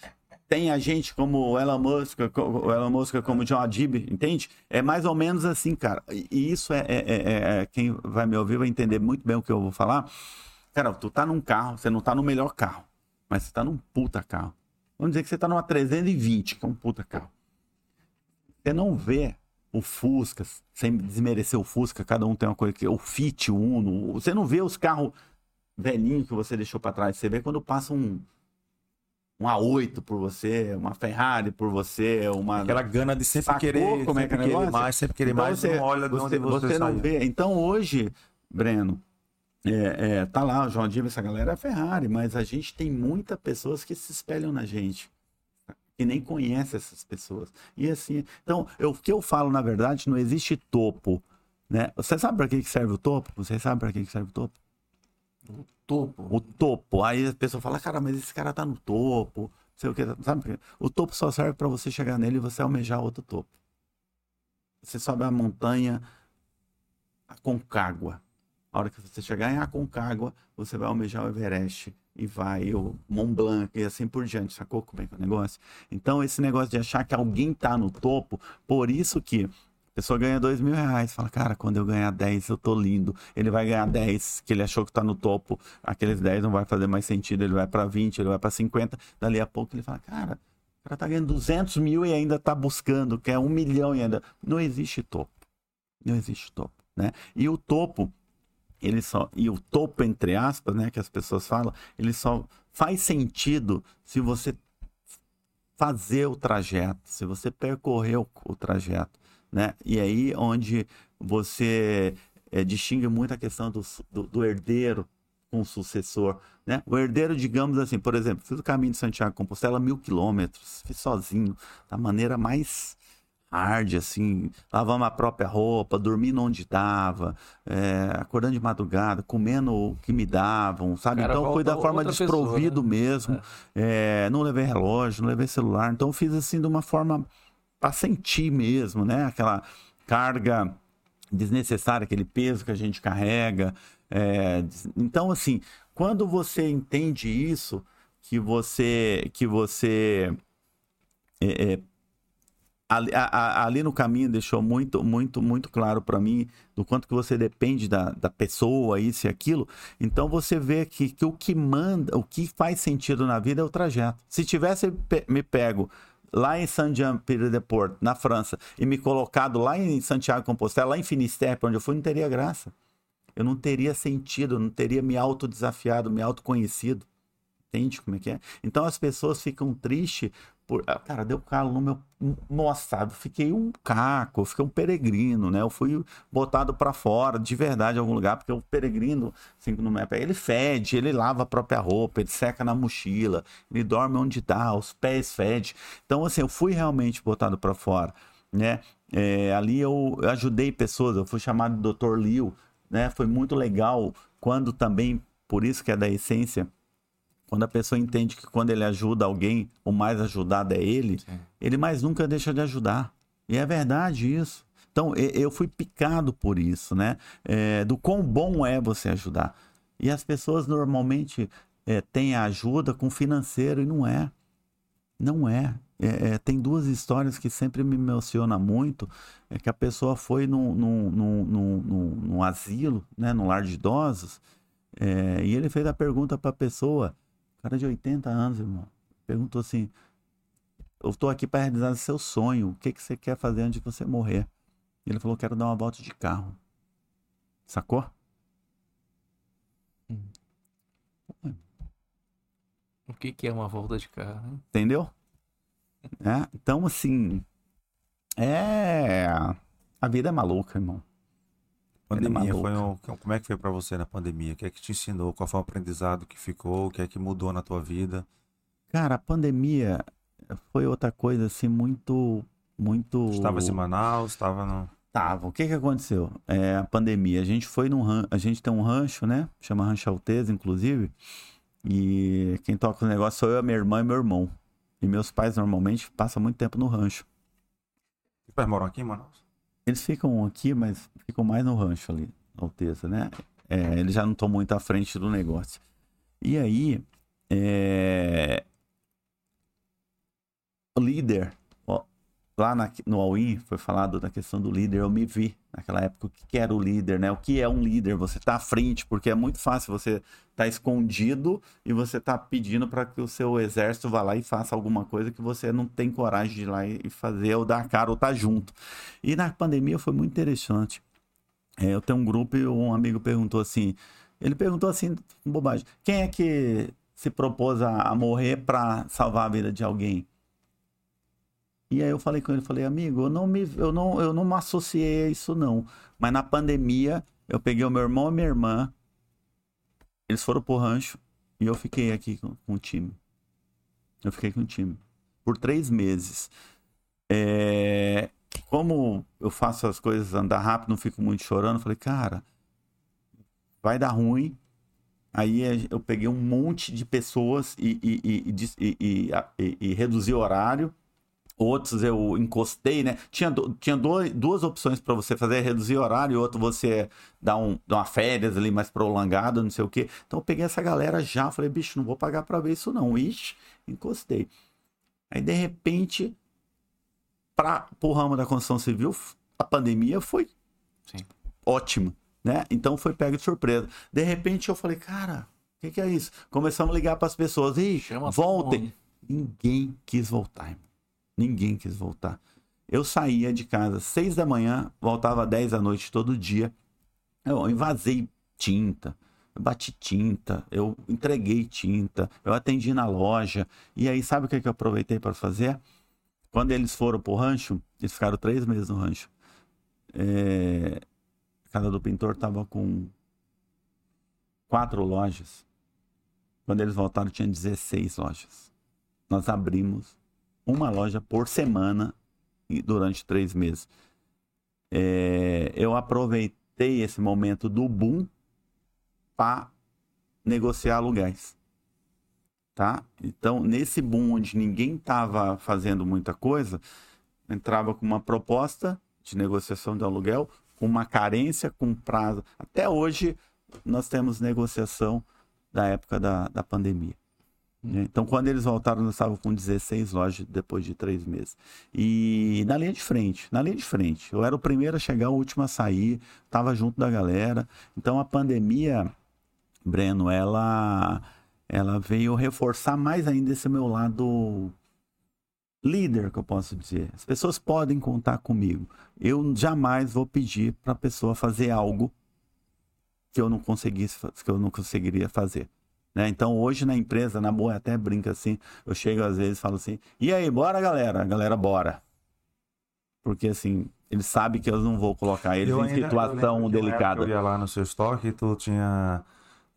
Tem a gente como o Elon Musk, o Elon Musk como o John Adib, entende? É mais ou menos assim, cara. E e isso é, é- é- é- Quem vai me ouvir vai entender muito bem o que eu vou falar. Cara, tu tá num carro, você não tá no melhor carro, mas você tá num puta carro. Vamos dizer que você tá numa 320, que é um puta carro. Você não vê o Fusca, sem desmerecer o Fusca, cada um tem uma coisa que. O Fit, o Uno. Você não vê os carros velhinhos que você deixou pra trás. Você vê quando passa um um A8 por você, uma Ferrari por você, uma. Aquela gana de sempre Sacou querer, como é sempre que é o querer mais, sempre querer Então mais, você, não olha de você, onde você, você não vê. Então hoje, Breno, é, é, tá lá o João Diva, essa galera é Ferrari, mas a gente tem muitas pessoas que se espelham na gente. Que nem conhece essas pessoas. E assim, então, eu- o que eu falo, na verdade, não existe topo. Né? Você sabe para que que serve o topo? Você sabe para que que serve o topo? Topo. O topo. Aí a pessoa fala, cara, mas esse cara tá no topo. Não sei o que. Sabe? O topo só serve para você chegar nele e você almejar outro topo. Você sobe a montanha Aconcagua. A hora que você chegar em Aconcagua, você vai almejar o Everest e vai o Mont Blanc e assim por diante. Sacou como é que é o negócio? Então, esse negócio de achar que alguém tá no topo, por isso que a pessoa ganha dois mil reais. Fala, cara, quando eu ganhar 10, eu tô lindo. Ele vai ganhar 10, que ele achou que tá no topo. Aqueles 10 não vai fazer mais sentido. Ele vai para 20, ele vai para 50. Dali a pouco ele fala, cara, o cara tá ganhando 200 mil e ainda tá buscando, quer um milhão e ainda. Não existe topo. Não existe topo, né? E o topo, ele só. E o topo, entre aspas, né, que as pessoas falam, ele só faz sentido se você fazer o trajeto, se você percorrer o, o trajeto, né? E aí onde você eh, distingue muito a questão do, do, do herdeiro com o sucessor, né? O herdeiro, digamos assim, por exemplo, fiz o caminho de Santiago de Compostela mil quilômetros, fiz sozinho, da maneira mais hard, assim, lavando a própria roupa, dormindo onde dava, eh, acordando de madrugada, comendo o que me davam, sabe? Cara, então foi da forma outra pessoa, desprovido né? mesmo. É, não levei relógio, não levei celular, então fiz assim de uma forma para sentir mesmo, né? Aquela carga desnecessária, aquele peso que a gente carrega. é, então, assim, quando você entende isso, que você, que você é, é, ali, a- ali no caminho deixou muito, muito, muito claro para mim do quanto que você depende da, da pessoa, isso e aquilo. Então você vê que, que o que manda, o que faz sentido na vida é o trajeto. Se tivesse me pego lá em Saint-Jean-Pied-de-Port, na França, e me colocado lá em Santiago de Compostela, lá em Finisterre, pra onde eu fui, não teria graça. Eu não teria sentido, não teria me autodesafiado, me autoconhecido. Entende como é que é? Então as pessoas ficam tristes por. ah, Cara, deu calo no meu. Nossa, eu fiquei um caco, eu fiquei um peregrino, né? Eu fui botado pra fora, de verdade, em algum lugar, porque o peregrino, assim, no meu pé, ele fede, ele lava a própria roupa, ele seca na mochila, ele dorme onde dá, os pés fede. Então, assim, eu fui realmente botado pra fora, né? É, ali eu ajudei pessoas, eu fui chamado Dr. Liu, né? Foi muito legal quando também, por isso que é da essência, quando a pessoa entende que quando ele ajuda alguém, o mais ajudado é ele, ele mais nunca deixa de ajudar. E é verdade isso. Então, eu fui picado por isso, né? É, do quão bom é você ajudar. E as pessoas normalmente é, têm a ajuda com financeiro e não é. Não é. É, é, tem duas histórias que sempre me emocionam muito. É que a pessoa foi num, num, num, num, num- num asilo, né, num lar de idosos, é, e ele fez a pergunta para a pessoa, cara de 80 anos, irmão, perguntou assim: Eu estou aqui para realizar seu sonho, o que, que você quer fazer antes de você morrer? Ele falou: Quero dar uma volta de carro. Sacou? O que, que é uma volta de carro? né? Entendeu? É, Então, assim, é. A vida é maluca, irmão. É Pandemia foi um, como é que foi pra você na pandemia? O que é que te ensinou? Qual foi o aprendizado que ficou? O que é que mudou na tua vida? Cara, a pandemia foi outra coisa, assim, muito. Muito. Estava em Manaus, estava no Tava. O que que aconteceu? É, a pandemia. A gente foi num ran... a gente tem um rancho, né? Chama Rancho Alteza, inclusive. E quem toca o negócio sou eu, a minha irmã e meu irmão. E meus pais normalmente passam muito tempo no rancho. Os pais moram aqui em Manaus? Eles ficam aqui, mas ficam mais no rancho ali, Alteza, né? É, eles já não estão muito à frente do negócio. E aí, é... líder, lá na- no All-In foi falado da questão do líder, eu me vi naquela época o que era o líder, né? O que é um líder? Você tá à frente, porque é muito fácil você tá escondido e você tá pedindo para que o seu exército vá lá e faça alguma coisa que você não tem coragem de ir lá e fazer ou dar a cara ou tá junto. E na pandemia foi muito interessante. É, eu tenho um grupo e um amigo perguntou assim, ele perguntou assim, bobagem, quem é que se propôs a, a morrer para salvar a vida de alguém? E aí eu falei com ele, falei, amigo, eu não me, eu não, eu não me associei a isso não. Mas na pandemia, eu peguei o meu irmão e minha irmã, eles foram pro rancho e eu fiquei aqui com, com o time. Eu fiquei com o time por três meses. É, como eu faço as coisas andar rápido, não fico muito chorando, falei, cara, vai dar ruim. Aí eu peguei um monte de pessoas e, e, e, e, e reduzi o horário Outros eu encostei, né? Tinha, tinha dois, duas opções para você fazer, reduzir o horário, outro você dar, um, dar uma férias ali mais prolongada, não sei o quê. Então eu peguei essa galera já, falei, bicho, não vou pagar para ver isso não. Ixi, encostei. Aí de repente, para o ramo da construção civil, a pandemia foi Sim. ótima, né? Então foi pego de surpresa. De repente eu falei, cara, o que, que, é isso? Começamos a ligar para as pessoas, e voltem. Ninguém quis voltar, irmão. Ninguém quis voltar. Eu saía de casa às seis da manhã, voltava às dez da noite todo dia. Eu invasei tinta, eu bati tinta, eu entreguei tinta, eu atendi na loja. E aí, sabe o que, que eu aproveitei para fazer? Quando eles foram pro rancho, eles ficaram três meses no rancho. É... A casa do pintor tava com quatro lojas. Quando eles voltaram, tinha 16 lojas. Nós abrimos uma loja por semana durante três meses. É, eu aproveitei esse momento do boom para negociar aluguéis. Tá? Então, nesse boom onde ninguém estava fazendo muita coisa, entrava com uma proposta de negociação de aluguel, com uma carência, com prazo. Até hoje, nós temos negociação da época da, da pandemia. Né? Então, quando eles voltaram, nós estávamos com 16 lojas depois de três meses. E na linha de frente, na linha de frente. Eu era o primeiro a chegar, o último a sair, estava junto da galera. Então, a pandemia, Breno, ela, ela veio reforçar mais ainda esse meu lado líder, que eu posso dizer. As pessoas podem contar comigo. Eu jamais vou pedir para a pessoa fazer algo que eu não conseguisse, que eu não conseguiria fazer. Né? Então, hoje na empresa, na boa, até brinca assim. Eu chego às vezes e falo assim: e aí, bora, galera? Galera, bora. Porque assim, eles sabem que eu não vou colocar eles eu em ainda, situação delicada. Eu ia lá no seu estoque e tu tinha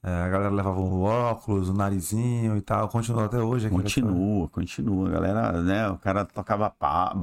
a galera levava o óculos, o narizinho e tal, continua até hoje. Continua, continua. A galera, né, o cara tocava pá,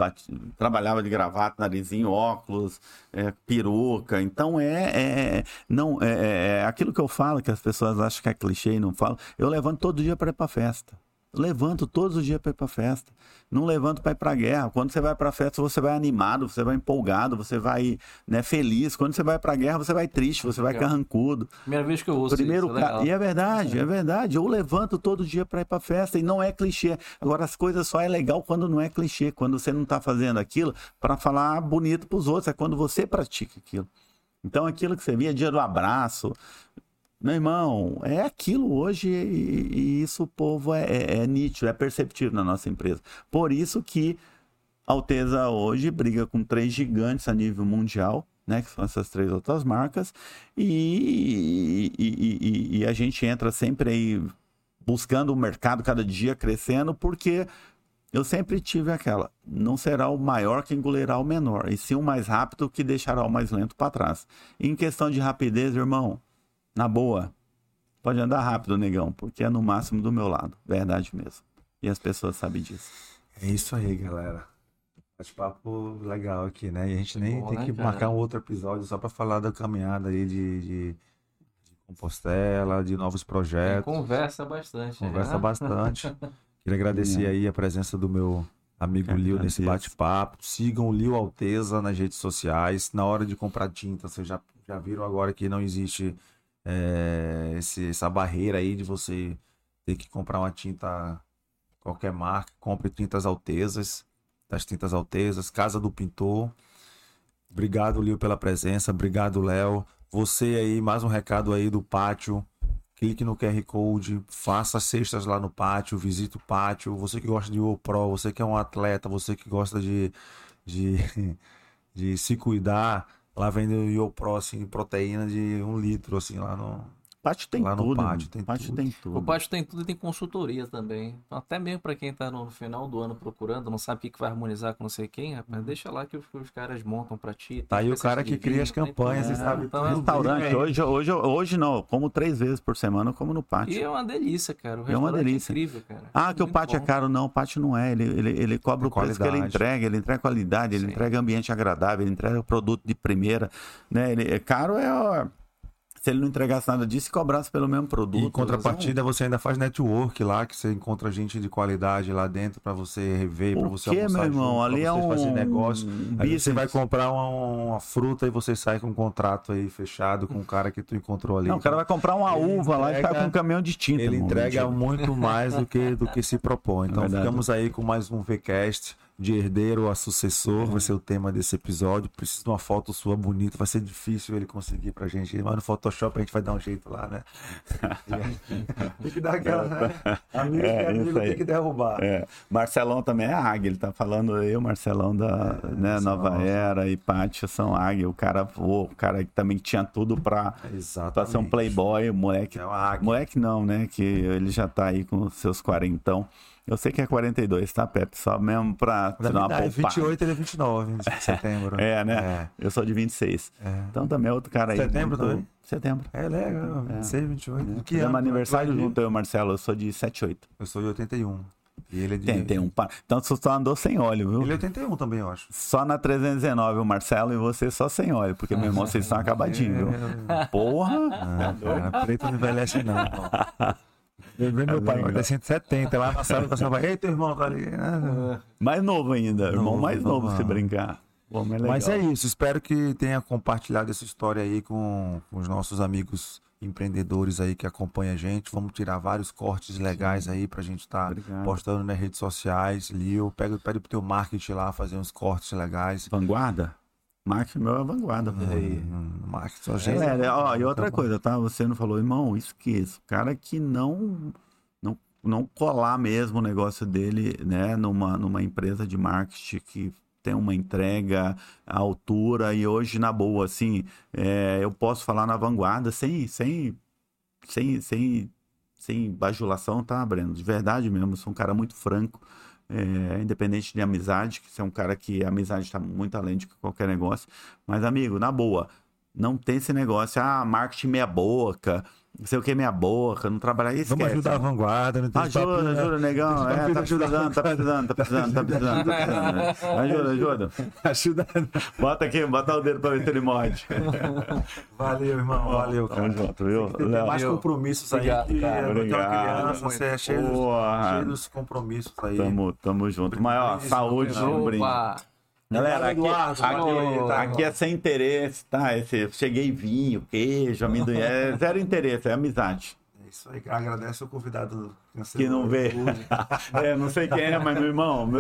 trabalhava de gravata, narizinho, óculos, é, peruca. Então é, é não é, é, é, aquilo que eu falo, que as pessoas acham que é clichê e não falam. Eu levanto todo dia para ir para festa levanto todos os dias para ir para festa. Não levanto para ir para guerra. Quando você vai para festa, você vai animado, você vai empolgado, você vai né, feliz. Quando você vai para guerra, você vai triste, você vai carrancudo. Primeira vez que eu ouço Primeiro, isso, é E é verdade, é verdade. Eu levanto todo dia para ir para festa e não é clichê. Agora, as coisas só é legal quando não é clichê, quando você não está fazendo aquilo para falar bonito para os outros. É quando você pratica aquilo. Então, aquilo que você via, dia do abraço, meu irmão, é aquilo hoje e, e isso o povo é, é, é, nítido, é perceptível na nossa empresa. Por isso que a Alteza hoje briga com três gigantes a nível mundial, né, que são essas três outras marcas, e, e, e a gente entra sempre aí buscando o mercado cada dia crescendo, porque eu sempre tive aquela, não será o maior que engolirá o menor, e sim o mais rápido que deixará o mais lento para trás. E em questão de rapidez, irmão, na boa, pode andar rápido, negão, porque é no máximo do meu lado. Verdade mesmo. E as pessoas sabem disso. É isso aí, galera. Bate-papo legal aqui, né? E a gente nem Bom, tem né, que cara? marcar um outro episódio só para falar da caminhada aí de, de, de, Compostela, de novos projetos. conversa bastante. Conversa né? bastante. Queria agradecer aí a presença do meu amigo Lio nesse bate-papo. Sigam o Lio Alteza nas redes sociais. Na hora de comprar tinta, vocês já, já viram agora que não existe é, esse, essa barreira aí de você ter que comprar uma tinta qualquer marca, compre tintas Altezas, das tintas Altezas, Casa do Pintor. Obrigado, Lio, pela presença. Obrigado, Léo. Você aí, mais um recado aí do pátio. Clique no QR Code, faça cestas lá no pátio, visite o pátio. Você que gosta de Pro, você que é um atleta, você que gosta de, de, de se cuidar, Lá vende o Pro, assim, proteína de um litro, assim, lá no. Pátio tem Lá no tudo. pátio mano. tem pátio tudo. tem tudo. O Pátio tem tudo e tem consultoria também. Então, Até mesmo pra quem tá no final do ano procurando, não sabe o que que vai harmonizar com não sei quem, rapaz, deixa lá que os, os caras montam pra ti. Uhum. Tá aí o cara que cria as vinho, tem campanhas e sabe então, é Restaurante, É. hoje, hoje, hoje não, como três vezes por semana, eu como no pátio. E é uma delícia, cara. O É uma restaurante delícia. incrível, cara. Ah, que o pátio é bom. caro. Não, o pátio não é. Ele, ele, ele cobra É o preço que ele entrega. Ele entrega qualidade, ele Sim. entrega ambiente agradável, ele entrega produto de primeira. Né? Ele, é caro é... ó, se ele não entregasse nada disso e cobrasse pelo mesmo produto. E em contrapartida, você ainda faz network lá, que você encontra gente de qualidade lá dentro pra você rever, pra O você quê, almoçar meu irmão? junto, Ali é fazer um negócio. Aí você vai comprar uma, uma fruta e você sai com um contrato aí fechado com o cara que tu encontrou ali. Não, o cara vai comprar uma Ele uva lá e entrega- tá com um caminhão de tinta. Ele entrega muito mais do que, do que se propõe. Então verdade. ficamos aí com mais um VCast de herdeiro a sucessor, vai ser o tema desse episódio. Preciso de uma foto sua bonita, vai ser difícil ele conseguir pra gente, mas no Photoshop a gente vai dar um jeito lá, né? tem que dar aquela. Né? Amigo É, amigo tem que derrubar. É, Marcelão também é águia, ele tá falando eu, Marcelão da né, são Nova águia. Era e Pátio são águia. O cara voou, o cara que também tinha tudo pra, Exatamente. pra ser um playboy, o moleque. É. Moleque não, né? Que ele já tá aí com seus quarentão. Eu sei que é 42, tá, Pepe? Só mesmo pra Da tirar uma poupada. 28 ele é 29 de setembro. É, né? Eu sou de 26. É. Então também é outro cara aí. Setembro muito- também? Setembro. É, é legal, 26, 28. Que Fizemos ano? aniversário é de- junto, eu e Marcelo. Eu sou de 78. Eu sou de 81. E ele é de. Tem, tem um par. Então você só andou sem óleo, viu? Ele é 81 também, eu acho. Só na 319, o Marcelo e você só sem óleo, porque, meu irmão, vocês estão acabadinhos, viu? Porra! Ah, cara, preto não envelhece, não. Vi meu pai, vai 170 lá na sala, o pessoal vai, ei, teu irmão tá ali. Ah, Mais novo ainda, irmão Novo, mais novo se novo. brincar. Mas é legal. Mas é isso, espero que tenha compartilhado essa história aí com, com os nossos amigos empreendedores aí que acompanham a gente. Vamos tirar vários cortes legais aí pra gente estar Obrigado. postando nas redes sociais. Lio, pega, pede pro teu marketing lá fazer uns cortes legais. Vanguarda? Marketing meu é vanguarda. aí. Marketing só gente. É, ó, e outra Tá coisa, tá? Você não falou, irmão, esqueça. O cara que não, não, não colar mesmo o negócio dele, né, numa, numa empresa de marketing que tem uma entrega à altura e hoje, na boa, assim, é, eu posso falar na vanguarda sem, sem, sem, sem, sem bajulação, tá, Breno? De verdade mesmo, sou um cara muito franco. É, independente de amizade, que você é um cara que a amizade está muito além de qualquer negócio. Mas, amigo, na boa, não tem esse negócio, ah, marketing meia boca, não sei o que meia boca, não trabalhar isso. Vamos ajudar a vanguarda, não tem esse papo, Ajuda, né? ajuda, negão. É, tá ajudar precisando, tá precisando, tá precisando, tá precisando, tá precisando. Ajuda, ajuda. Ajuda. Bota aqui, bota o dedo pra ver se ele morde. Valeu, irmão. Valeu, cara. Tamo junto, viu? Tem mais compromissos aí cara. é Obrigado. criança, você é cheio, dos- Porra. cheio dos compromissos aí. Tamo, tamo junto. Brinde, saúde, um brinde. Opa! Galera, aqui, aqui, tá, aqui é sem interesse, tá? Esse, cheguei vinho, queijo, amendoim, é zero interesse, é amizade. É isso aí, agradece o convidado Que não vê. É, não sei quem é, mas meu irmão, meu